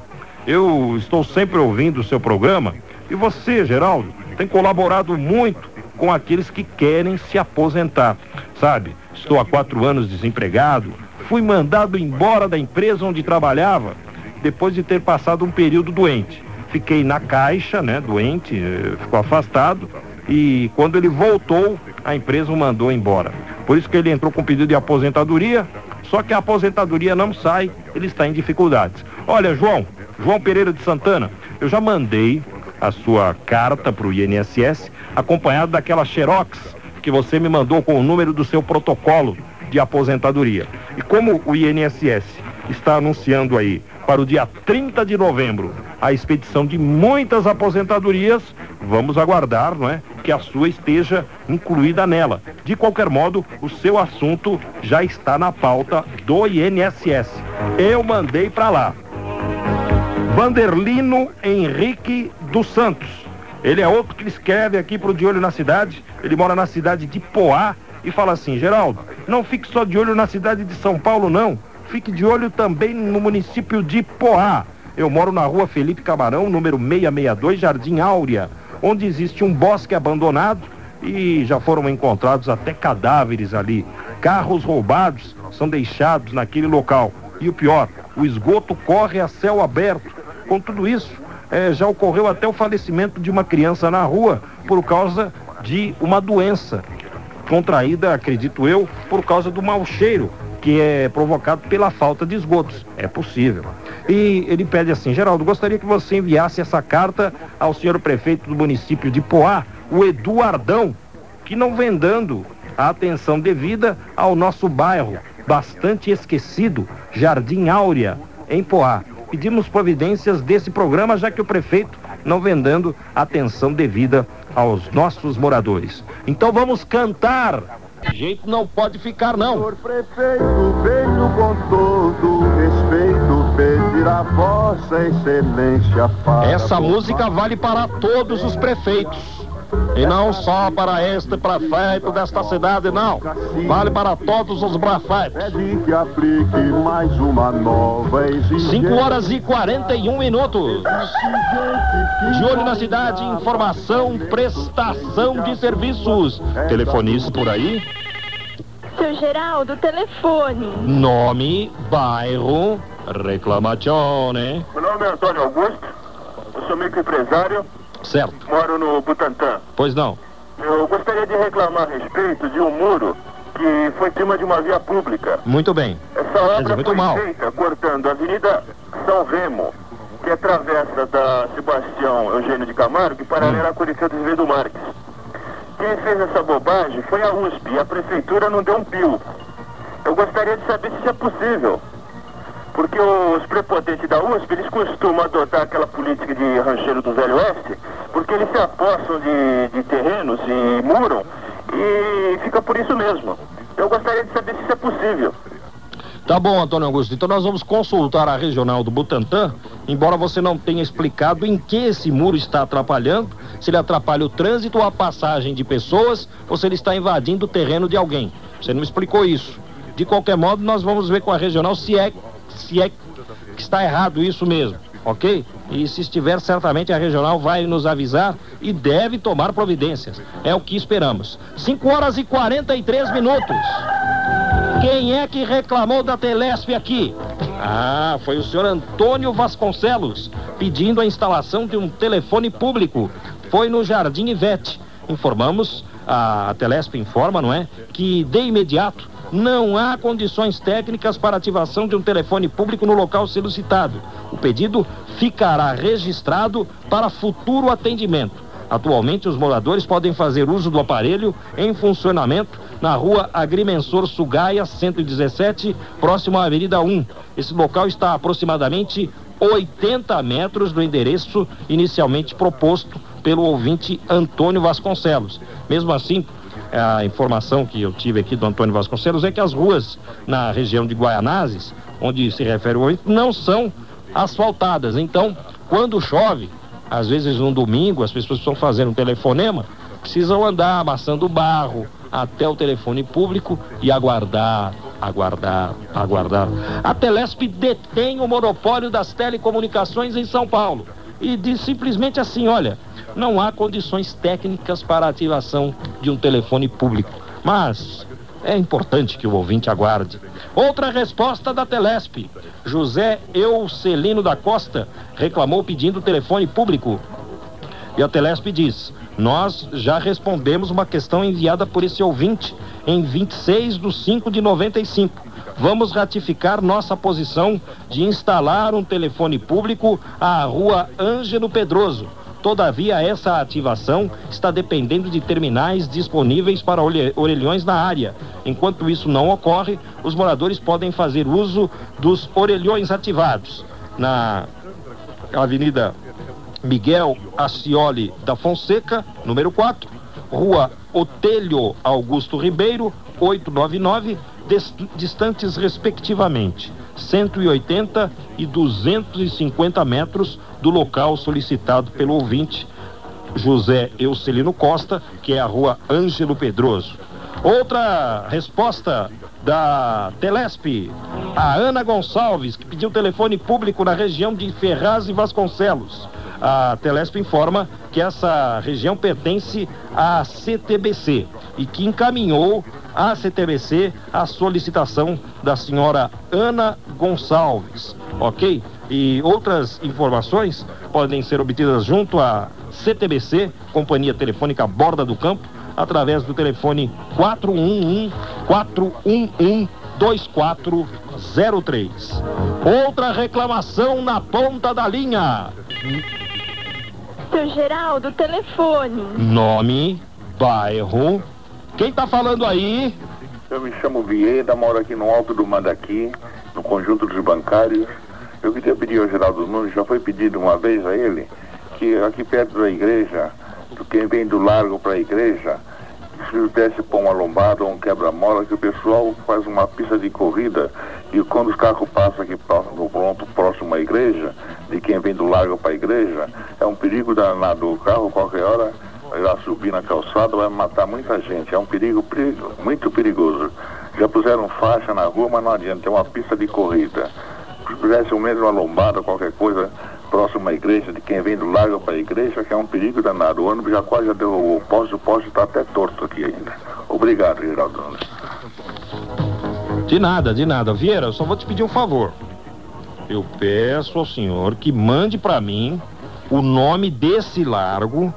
Eu estou sempre ouvindo o seu programa e você, Geraldo, tem colaborado muito com aqueles que querem se aposentar. Sabe, estou há quatro anos desempregado, fui mandado embora da empresa onde trabalhava depois de ter passado um período doente. Fiquei na caixa, né, doente, eh, ficou afastado e quando ele voltou, a empresa o mandou embora. Por isso que ele entrou com pedido de aposentadoria, só que a aposentadoria não sai, ele está em dificuldades. Olha, João, João Pereira de Santana, eu já mandei a sua carta para o INSS, acompanhado daquela xerox que você me mandou com o número do seu protocolo de aposentadoria. E como o INSS está anunciando aí para o dia 30 de novembro a expedição de muitas aposentadorias, vamos aguardar, não é, que a sua esteja incluída nela. De qualquer modo, o seu assunto já está na pauta do INSS. Eu mandei para lá. Vanderlino Henrique dos Santos. Ele é outro que escreve aqui pro De Olho na Cidade. Ele mora na cidade de Poá e fala assim: Geraldo, não fique só de olho na cidade de São Paulo, não. Fique de olho também no município de Poá. Eu moro na rua Felipe Camarão, número 662, Jardim Áurea, onde existe um bosque abandonado e já foram encontrados até cadáveres ali. Carros roubados são deixados naquele local. E o pior, o esgoto corre a céu aberto. Com tudo isso, eh, já ocorreu até o falecimento de uma criança na rua por causa de uma doença contraída, acredito eu, por causa do mau cheiro que é provocado pela falta de esgotos. É possível. E ele pede assim, Geraldo, gostaria que você enviasse essa carta ao senhor prefeito do município de Poá, o Eduardão, que não vem dando a atenção devida ao nosso bairro, bastante esquecido, Jardim Áurea, em Poá. Pedimos providências desse programa, já que o prefeito não vem dando atenção devida aos nossos moradores. Então vamos cantar. Jeito não pode ficar, não. Senhor prefeito, venho com todo respeito pedir a vossa excelência para... Essa música vale para todos os prefeitos. E não só para este prefeito desta cidade, não. Vale para todos os prefeitos. Pede que aplique mais uma nova exigência. 5 horas e 41 minutos. De olho na cidade, informação, prestação de serviços. Telefonista por aí. Seu Geraldo, telefone. Nome, bairro, reclamazione. Meu nome é Antônio Augusto, eu sou microempresário, Certo. moro no Butantã. Pois não. Eu gostaria de reclamar a respeito de um muro que foi em cima de uma via pública. Muito bem. Essa obra dizer, muito foi mal. feita cortando a Avenida São Remo, que atravessa da Sebastião Eugênio de Camargo e paralela Hum. a Curitiba do Zé do Marques. Quem fez essa bobagem foi a USP e a prefeitura não deu um pio. Eu gostaria de saber se isso é possível. Porque os prepotentes da USP, eles costumam adotar aquela política de rancheiro do Velho Oeste, porque eles se apostam de, de terrenos e muram, e fica por isso mesmo. Eu gostaria de saber se isso é possível. Tá bom, Antônio Augusto. Então nós vamos consultar a regional do Butantã, embora você não tenha explicado em que esse muro está atrapalhando, se ele atrapalha o trânsito ou a passagem de pessoas, ou se ele está invadindo o terreno de alguém. Você não explicou isso. De qualquer modo, nós vamos ver com a regional se é se é que está errado isso mesmo, ok? E se estiver, certamente a regional vai nos avisar e deve tomar providências. É o que esperamos. 5 horas e 43 minutos. Quem é que reclamou da Telesp aqui? Ah, foi o senhor Antônio Vasconcelos, pedindo a instalação de um telefone público. Foi no Jardim Ivete. Informamos, a Telesp informa, não é? Que de imediato não há condições técnicas para ativação de um telefone público no local solicitado. O pedido ficará registrado para futuro atendimento. Atualmente, os moradores podem fazer uso do aparelho em funcionamento na rua Agrimensor Sugaia, 117, próximo à Avenida 1. Esse local está a aproximadamente 80 metros do endereço inicialmente proposto pelo ouvinte Antônio Vasconcelos. Mesmo assim, a informação que eu tive aqui do Antônio Vasconcelos é que as ruas na região de Guaianazes, onde se refere o ouvinte, não são asfaltadas. Então, quando chove, às vezes um domingo, as pessoas estão fazendo um telefonema, precisam andar amassando barro até o telefone público e aguardar, aguardar, aguardar. A Telesp detém o monopólio das telecomunicações em São Paulo e diz simplesmente assim: olha, não há condições técnicas para ativação de um telefone público. Mas é importante que o ouvinte aguarde. Outra resposta da Telesp. José Eucelino da Costa reclamou pedindo telefone público. E a Telesp diz: Nós já respondemos uma questão enviada por esse ouvinte em 26 de 5 de 95. Vamos ratificar nossa posição de instalar um telefone público à rua Ângelo Pedroso Todavia, essa ativação está dependendo de terminais disponíveis para orelhões na área. Enquanto isso não ocorre, os moradores podem fazer uso dos orelhões ativados. Na Avenida Miguel Acioli da Fonseca, número 4, Rua Otelho Augusto Ribeiro, 899, distantes respectivamente 180 e 250 metros do local solicitado pelo ouvinte José Eucelino Costa, que é a rua Ângelo Pedroso. Outra resposta da Telesp, a Ana Gonçalves, que pediu telefone público na região de Ferraz e Vasconcelos. A Telesp informa que essa região pertence à CTBC e que encaminhou à CTBC a solicitação da senhora Ana Gonçalves, ok? E outras informações podem ser obtidas junto à CTBC, Companhia Telefônica Borda do Campo, através do telefone 411 411 2403. Outra reclamação na ponta da linha. Seu Geraldo, telefone. Nome, bairro. Quem tá falando aí? Eu me chamo Vieira, moro aqui no Alto do Mandaqui, no conjunto dos bancários. Eu queria pedir ao Geraldo Nunes, já foi pedido uma vez a ele, que aqui perto da igreja, quem vem do largo para a igreja, se pudesse pôr uma lombada ou um quebra-mola, que o pessoal faz uma pista de corrida e quando os carros passam aqui no pronto, próximo à igreja, de quem vem do largo para a igreja, é um perigo danado. O carro, qualquer hora, vai subir na calçada, vai matar muita gente. É um perigo, perigo muito perigoso. Já puseram faixa na rua, mas não adianta, é uma pista de corrida. Se tivesse um mesmo uma lombada, qualquer coisa, próximo à igreja, de quem vem do largo para a igreja, que é um perigo danado. O ônibus já quase já deu o poste, o poste está até torto aqui ainda. Obrigado, Geraldo. De nada, de nada. Vieira, eu só vou te pedir um favor. Eu peço ao senhor que mande para mim o nome desse largo,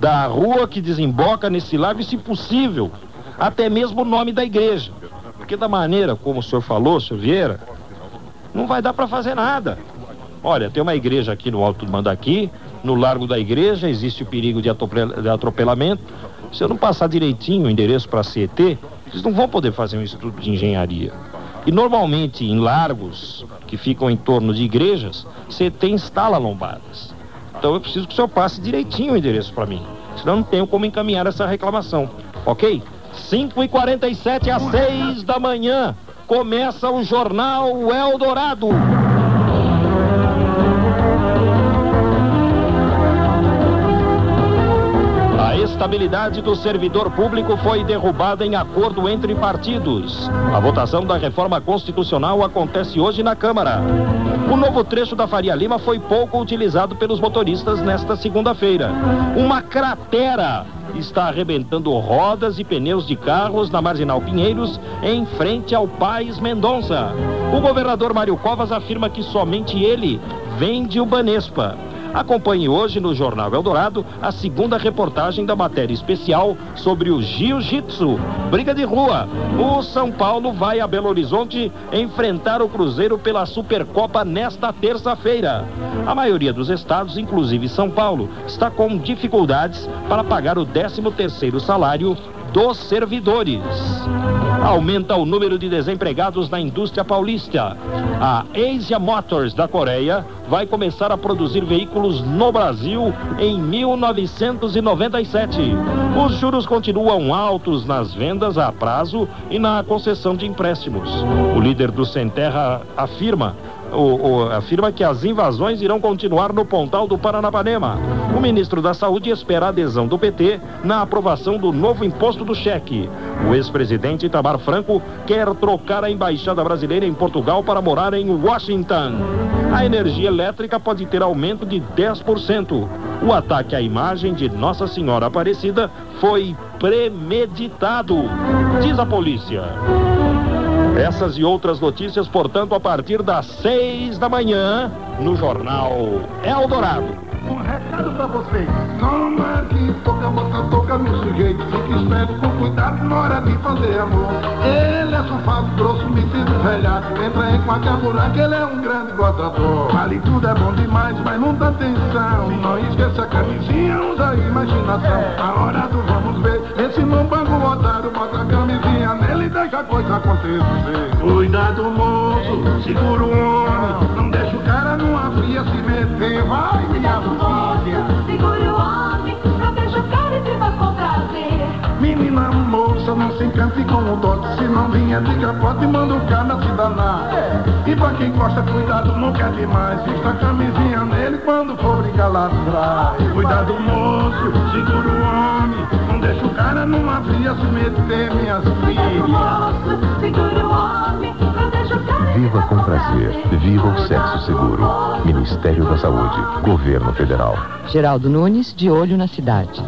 da rua que desemboca nesse largo e, se possível, até mesmo o nome da igreja. Porque da maneira como o senhor falou, senhor Vieira, não vai dar para fazer nada. Olha, tem uma igreja aqui no Alto do Mandaqui, no Largo da Igreja, existe o perigo de atropelamento. Se eu não passar direitinho o endereço para a CET, eles não vão poder fazer um estudo de engenharia. E normalmente em largos que ficam em torno de igrejas, CET instala lombadas. Então eu preciso que o senhor passe direitinho o endereço para mim. Senão não tenho como encaminhar essa reclamação. Ok? 5h47 às 6 da manhã começa o Jornal Eldorado. Estabilidade do servidor público foi derrubada em acordo entre partidos. A votação da reforma constitucional acontece hoje na Câmara. O novo trecho da Faria Lima foi pouco utilizado pelos motoristas nesta segunda-feira. Uma cratera está arrebentando rodas e pneus de carros na Marginal Pinheiros, em frente ao Pais Mendonça. O governador Mário Covas afirma que somente ele vende o Banespa. Acompanhe hoje no Jornal Eldorado a segunda reportagem da matéria especial sobre o Jiu-Jitsu, briga de rua. O São Paulo vai a Belo Horizonte enfrentar o Cruzeiro pela Supercopa nesta terça-feira. A maioria dos estados, inclusive São Paulo, está com dificuldades para pagar o 13º salário dos servidores. Aumenta o número de desempregados na indústria paulista. A Asia Motors da Coreia vai começar a produzir veículos no Brasil em 1997. Os juros continuam altos nas vendas a prazo e na concessão de empréstimos. O líder do Centerra afirma o, o, afirma que as invasões irão continuar no Pontal do Paranapanema. O ministro da Saúde espera a adesão do PT na aprovação do novo imposto do cheque. O ex-presidente Itamar Franco quer trocar a embaixada brasileira em Portugal para morar em Washington. A energia elétrica pode ter aumento de 10%. O ataque à imagem de Nossa Senhora Aparecida foi premeditado, diz a polícia. Essas e outras notícias, portanto, a partir das seis da manhã, no Jornal Eldorado. Um recado pra vocês. Não é que toca, boca, toca no sujeito. Fique esperto com cuidado na hora de fazer amor. Ele é safado, grosso, metido, velhaco. Entra aí com a caburaca, ele é um grande gozador. Vale tudo é bom demais, mas não dá atenção. Não esqueça a camisinha, usa a imaginação. A hora do vamos ver. Esse mambango otário, bota a camisinha nele deixa a coisa acontecer. Cuidado, moço, segura o homem. Não deixa o cara numa fria se meter. Vai, minha filha. Segure o homem, não deixa o cara cima com prazer. Menina moça, não se encante com o dote Se não vinha de capote, manda o cara se danar E pra quem gosta, cuidado, nunca é demais Vista a camisinha nele quando for brincar lá atrás Cuidado moço, segura o homem Não deixa o cara numa fria se meter, minhas filhas não Viva com prazer. Viva o sexo seguro. Ministério da Saúde. Governo Federal. Geraldo Nunes, de olho na cidade.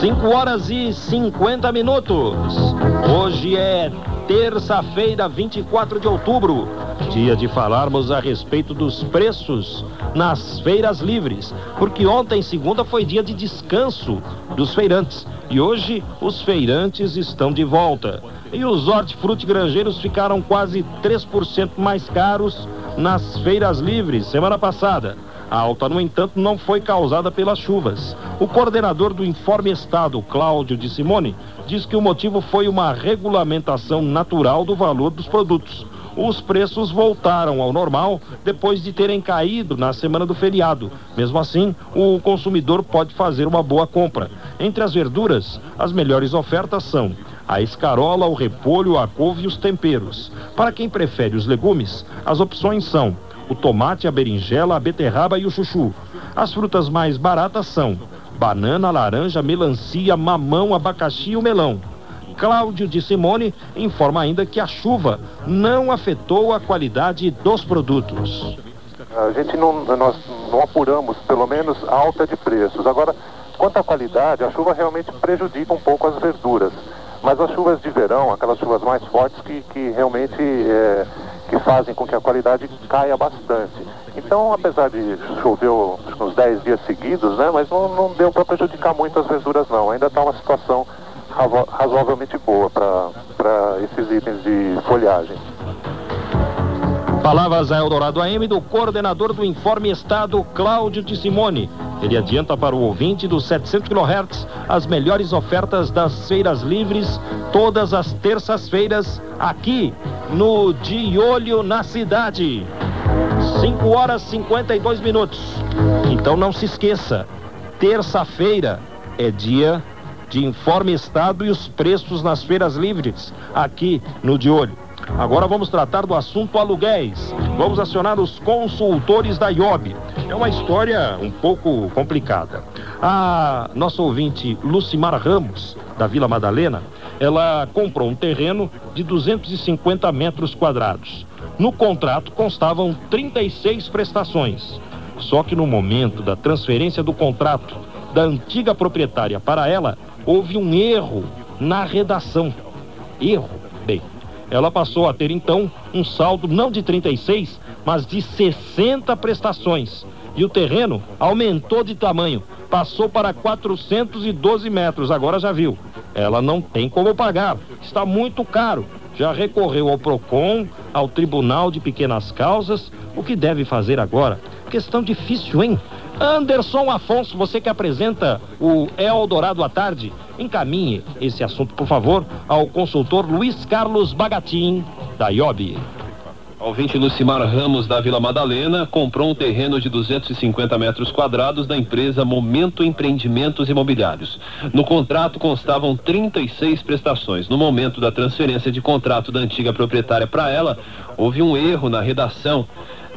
5 horas e 50 minutos. Hoje é terça-feira, 24 de outubro, dia de falarmos a respeito dos preços nas feiras livres, porque ontem, segunda, foi dia de descanso dos feirantes e hoje os feirantes estão de volta. E os hortifruti granjeiros ficaram quase 3% mais caros nas feiras livres semana passada. A alta, no entanto, não foi causada pelas chuvas. O coordenador do Informe Estado, Cláudio de Simone, diz que o motivo foi uma regulamentação natural do valor dos produtos. Os preços voltaram ao normal depois de terem caído na semana do feriado. Mesmo assim, o consumidor pode fazer uma boa compra. Entre as verduras, as melhores ofertas são a escarola, o repolho, a couve e os temperos. Para quem prefere os legumes, as opções são o tomate, a berinjela, a beterraba e o chuchu. As frutas mais baratas são banana, laranja, melancia, mamão, abacaxi e o melão. Cláudio de Simone informa ainda que a chuva não afetou a qualidade dos produtos. A gente não, nós não apuramos, pelo menos, alta de preços. Agora, quanto à qualidade, a chuva realmente prejudica um pouco as verduras. Mas as chuvas de verão, aquelas chuvas mais fortes que, que realmente é, que fazem com que a qualidade caia bastante. Então, apesar de chover uns 10 dias seguidos, né, mas não, não deu para prejudicar muito as verduras não. Ainda está uma situação razoavelmente boa para esses itens de folhagem. Palavras a Eldorado AM do coordenador do Informe Estado, Cláudio de Simone. Ele adianta para o ouvinte dos 700 kHz as melhores ofertas das feiras livres, todas as terças-feiras, aqui no De Olho na Cidade. 5 horas e 52 minutos. Então não se esqueça, terça-feira é dia de Informe Estado e os preços nas feiras livres, aqui no De Olho. Agora vamos tratar do assunto aluguéis. Vamos acionar os consultores da IOB. É uma história um pouco complicada. A nossa ouvinte Lucimar Ramos, da Vila Madalena, ela comprou um terreno de 250 metros quadrados. No contrato constavam 36 prestações. Só que no momento da transferência do contrato da antiga proprietária para ela, houve um erro na redação. Erro. Bem, ela passou a ter então um saldo não de 36, mas de 60 prestações. E o terreno aumentou de tamanho, passou para 412 metros, agora já viu. Ela não tem como pagar, está muito caro. Já recorreu ao PROCON, ao Tribunal de Pequenas Causas. O que deve fazer agora? Questão difícil, hein? Anderson Afonso, você que apresenta o Eldorado à tarde, encaminhe esse assunto, por favor, ao consultor Luiz Carlos Bagatim, da IOB. Ouvinte Lucimar Ramos, da Vila Madalena, comprou um terreno de 250 metros quadrados da empresa Momento Empreendimentos Imobiliários. No contrato constavam 36 prestações. No momento da transferência de contrato da antiga proprietária para ela, houve um erro na redação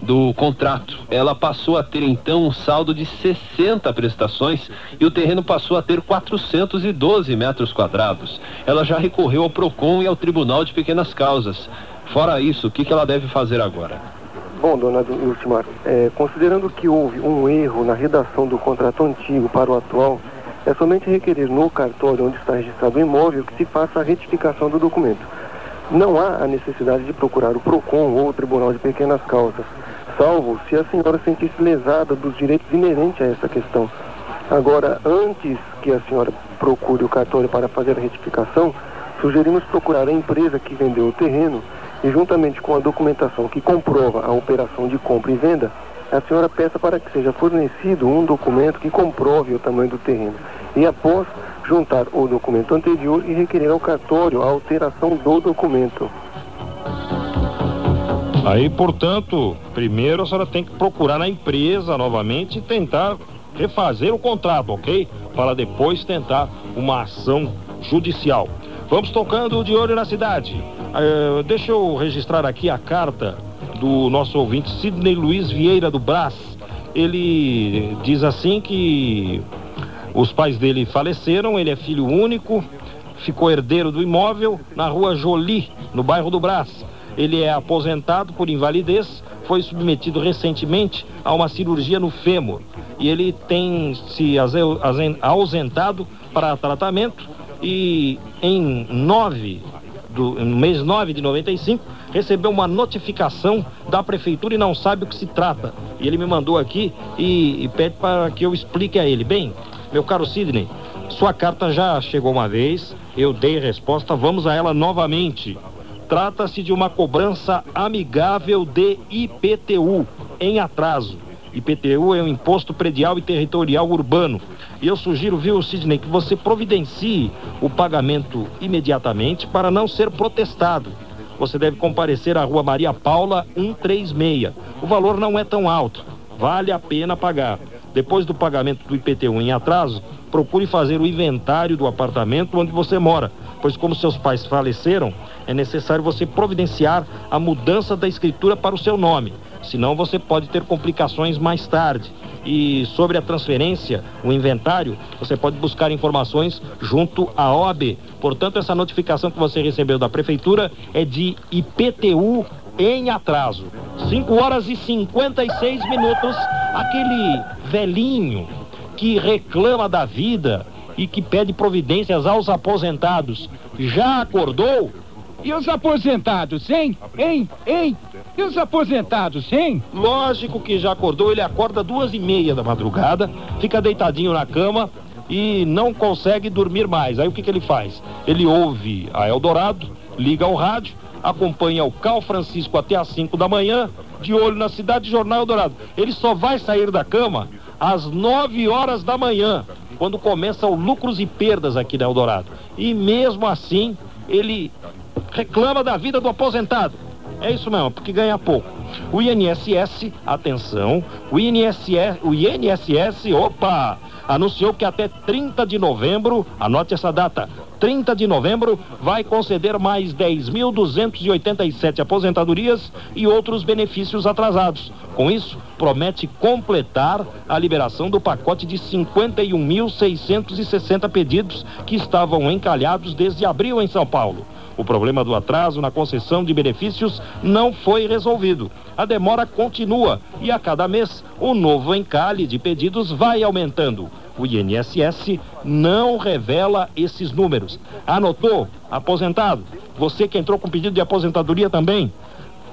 do contrato. Ela passou a ter então um saldo de 60 prestações e o terreno passou a ter 412 metros quadrados. Ela já recorreu ao PROCON e ao Tribunal de Pequenas Causas. Fora isso, o que, que ela deve fazer agora? Bom, dona Ultimar, é, considerando que houve um erro na redação do contrato antigo para o atual, é somente requerer no cartório onde está registrado o imóvel que se faça a retificação do documento. Não há a necessidade de procurar o PROCON ou o Tribunal de Pequenas Causas, salvo se a senhora sentisse lesada dos direitos inerentes a essa questão. Agora, antes que a senhora procure o cartório para fazer a retificação, sugerimos procurar a empresa que vendeu o terreno e juntamente com a documentação que comprova a operação de compra e venda, a senhora peça para que seja fornecido um documento que comprove o tamanho do terreno. E após, juntar o documento anterior e requerer ao cartório a alteração do documento. Aí, portanto, primeiro a senhora tem que procurar na empresa novamente e tentar refazer o contrato, ok? Para depois tentar uma ação judicial. Vamos tocando de olho na cidade. Uh, deixa eu registrar aqui a carta do nosso ouvinte Sidney Luiz Vieira do Brás. Ele diz assim que os pais dele faleceram, ele é filho único, ficou herdeiro do imóvel na rua Jolie, no bairro do Brás. Ele é aposentado por invalidez, foi submetido recentemente a uma cirurgia no fêmur e ele tem se ausentado para tratamento e em 9 do, no mês 9 de 95, recebeu uma notificação da prefeitura e não sabe o que se trata. E ele me mandou aqui e, e pede para que eu explique a ele. Bem, meu caro Sidney, sua carta já chegou uma vez, eu dei resposta, vamos a ela novamente. Trata-se de uma cobrança amigável de IPTU em atraso. IPTU é o Imposto Predial e Territorial Urbano. E eu sugiro, viu, Sidney, que você providencie o pagamento imediatamente para não ser protestado. Você deve comparecer à Rua Maria Paula 136. O valor não é tão alto. Vale a pena pagar. Depois do pagamento do IPTU em atraso, procure fazer o inventário do apartamento onde você mora, pois como seus pais faleceram, é necessário você providenciar a mudança da escritura para o seu nome senão você pode ter complicações mais tarde. E sobre a transferência, o inventário, você pode buscar informações junto à OAB. Portanto, essa notificação que você recebeu da prefeitura é de IPTU em atraso. 5 horas e 56 minutos. Aquele velhinho que reclama da vida e que pede providências aos aposentados já acordou? E os aposentados, hein? Hein? Hein? E os aposentados, hein? Lógico que já acordou, ele acorda duas e meia da madrugada, fica deitadinho na cama e não consegue dormir mais. Aí o que, que ele faz? Ele ouve a Eldorado, liga ao rádio, acompanha o Cal Francisco até às 5 da manhã, de olho na cidade Jornal Eldorado. Ele só vai sair da cama às 9 horas da manhã, quando começam lucros e perdas aqui na Eldorado. E mesmo assim, ele reclama da vida do aposentado. É isso mesmo, porque ganha pouco. O INSS, atenção, o INSS, o INSS, opa, anunciou que até 30 de novembro, anote essa data, 30 de novembro, vai conceder mais 10.287 aposentadorias e outros benefícios atrasados. Com isso, promete completar a liberação do pacote de 51.660 pedidos que estavam encalhados desde abril em São Paulo. O problema do atraso na concessão de benefícios não foi resolvido. A demora continua e a cada mês o novo encalhe de pedidos vai aumentando. O INSS não revela esses números. Anotou? Aposentado? Você que entrou com pedido de aposentadoria também?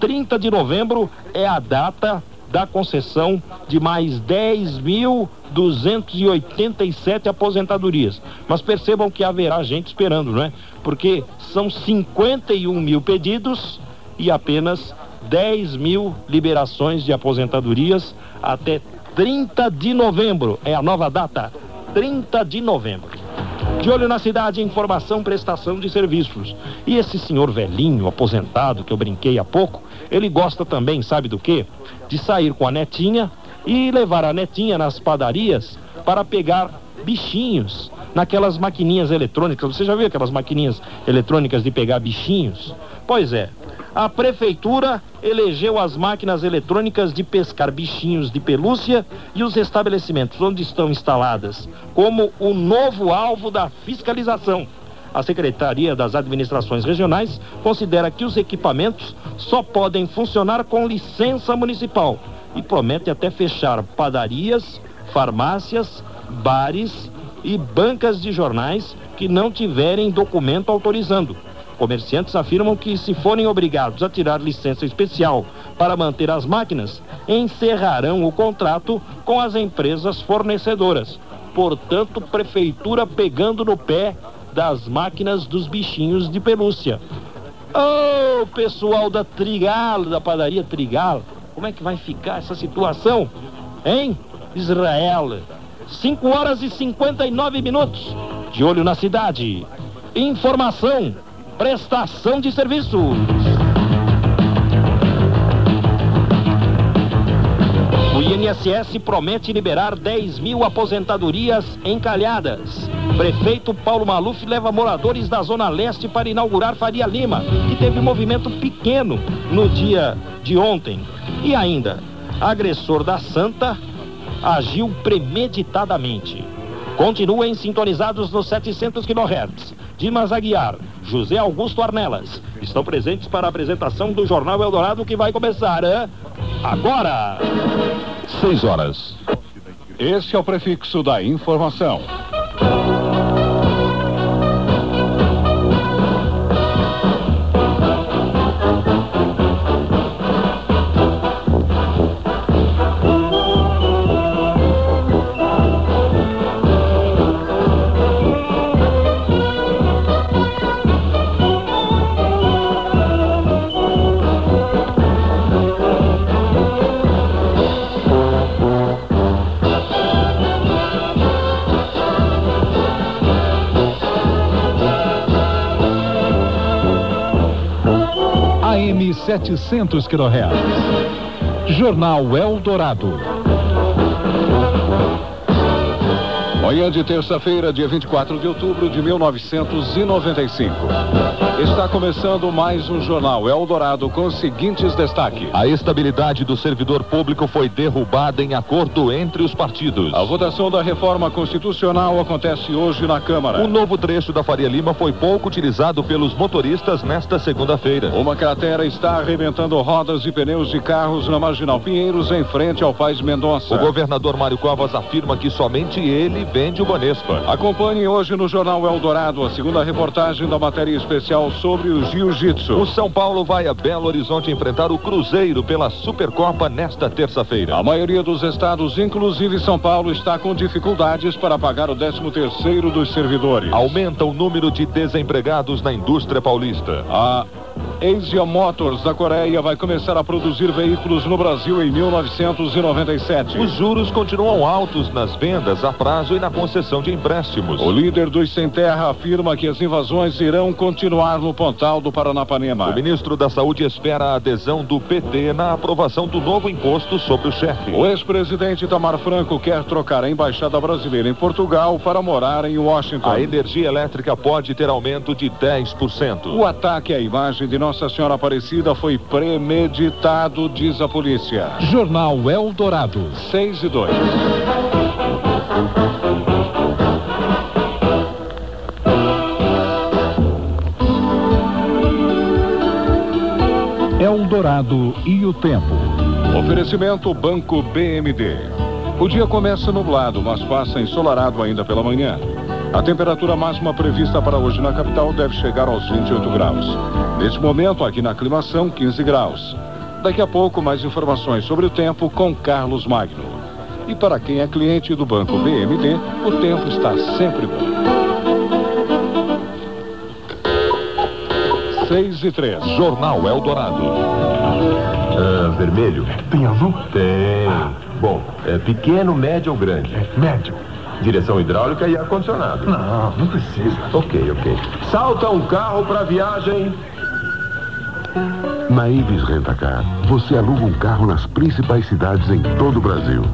30 de novembro é a data da concessão de mais 10.287 aposentadorias. Mas percebam que haverá gente esperando, não é? Porque são 51 mil pedidos e apenas 10 mil liberações de aposentadorias até 30 de novembro. É a nova data, 30 de novembro. De olho na cidade, informação, prestação de serviços. E esse senhor velhinho, aposentado, que eu brinquei há pouco, ele gosta também, sabe do quê? De sair com a netinha e levar a netinha nas padarias para pegar bichinhos naquelas maquininhas eletrônicas. Você já viu aquelas maquininhas eletrônicas de pegar bichinhos? Pois é. A prefeitura elegeu as máquinas eletrônicas de pescar bichinhos de pelúcia e os estabelecimentos onde estão instaladas como o novo alvo da fiscalização. A Secretaria das Administrações Regionais considera que os equipamentos só podem funcionar com licença municipal e promete até fechar padarias, farmácias, bares e bancas de jornais que não tiverem documento autorizando. Comerciantes afirmam que, se forem obrigados a tirar licença especial para manter as máquinas, encerrarão o contrato com as empresas fornecedoras. Portanto, prefeitura pegando no pé das máquinas dos bichinhos de pelúcia. Ô, oh, pessoal da Trigal, da padaria Trigal, como é que vai ficar essa situação? Hein? Israel. 5 horas e 59 minutos. De olho na cidade. Informação. Prestação de serviços. O INSS promete liberar 10 mil aposentadorias encalhadas. Prefeito Paulo Maluf leva moradores da Zona Leste para inaugurar Faria Lima, que teve movimento pequeno no dia de ontem. E ainda, agressor da Santa agiu premeditadamente. Continuem sintonizados nos 700 kHz. Dimas Aguiar, José Augusto Arnelas estão presentes para a apresentação do Jornal Eldorado que vai começar hein? agora. 6 horas. Este é o prefixo da informação. 700 kHz. Jornal Eldorado. Manhã de terça-feira, dia 24 de outubro de 1995. Está começando mais um Jornal Eldorado com os seguintes destaques. A estabilidade do servidor público foi derrubada em acordo entre os partidos. A votação da reforma constitucional acontece hoje na Câmara. O novo trecho da Faria Lima foi pouco utilizado pelos motoristas nesta segunda-feira. Uma cratera está arrebentando rodas e pneus de carros na Marginal Pinheiros, em frente ao Paz Mendonça. O governador Mário Covas afirma que somente ele vende o Banespa. Acompanhe hoje no Jornal Eldorado a segunda reportagem da matéria especial sobre o Jiu-Jitsu. O São Paulo vai a Belo Horizonte enfrentar o Cruzeiro pela Supercopa nesta terça-feira. A maioria dos estados, inclusive São Paulo, está com dificuldades para pagar o 13 terceiro dos servidores. Aumenta o número de desempregados na indústria paulista. A Asia Motors da Coreia vai começar a produzir veículos no Brasil em 1997. Os juros continuam altos nas vendas a prazo e na concessão de empréstimos. O líder dos Sem Terra afirma que as invasões irão continuar no Pontal do Paranapanema. O ministro da Saúde espera a adesão do PT na aprovação do novo imposto sobre o chefe. O ex-presidente Itamar Franco quer trocar a embaixada brasileira em Portugal para morar em Washington. A energia elétrica pode ter aumento de 10%. O ataque à imagem de Nossa Senhora Aparecida foi premeditado, diz a polícia. Jornal Eldorado. 6 e 2. Eldorado e o tempo. Oferecimento Banco BMD. O dia começa nublado, mas passa ensolarado ainda pela manhã. A temperatura máxima prevista para hoje na capital deve chegar aos 28 graus. Neste momento, aqui na aclimação, 15 graus. Daqui a pouco, mais informações sobre o tempo com Carlos Magno. E para quem é cliente do Banco BMD, o tempo está sempre bom. 6 e 3. Jornal Eldorado. Ah, vermelho? Tem azul? Tem. Bom, é pequeno, médio ou grande? Médio. Direção hidráulica e ar-condicionado. Não, não precisa. Ok, ok. Salta um carro para viagem. Na Ibis Rentacar, você aluga um carro nas principais cidades em todo o Brasil.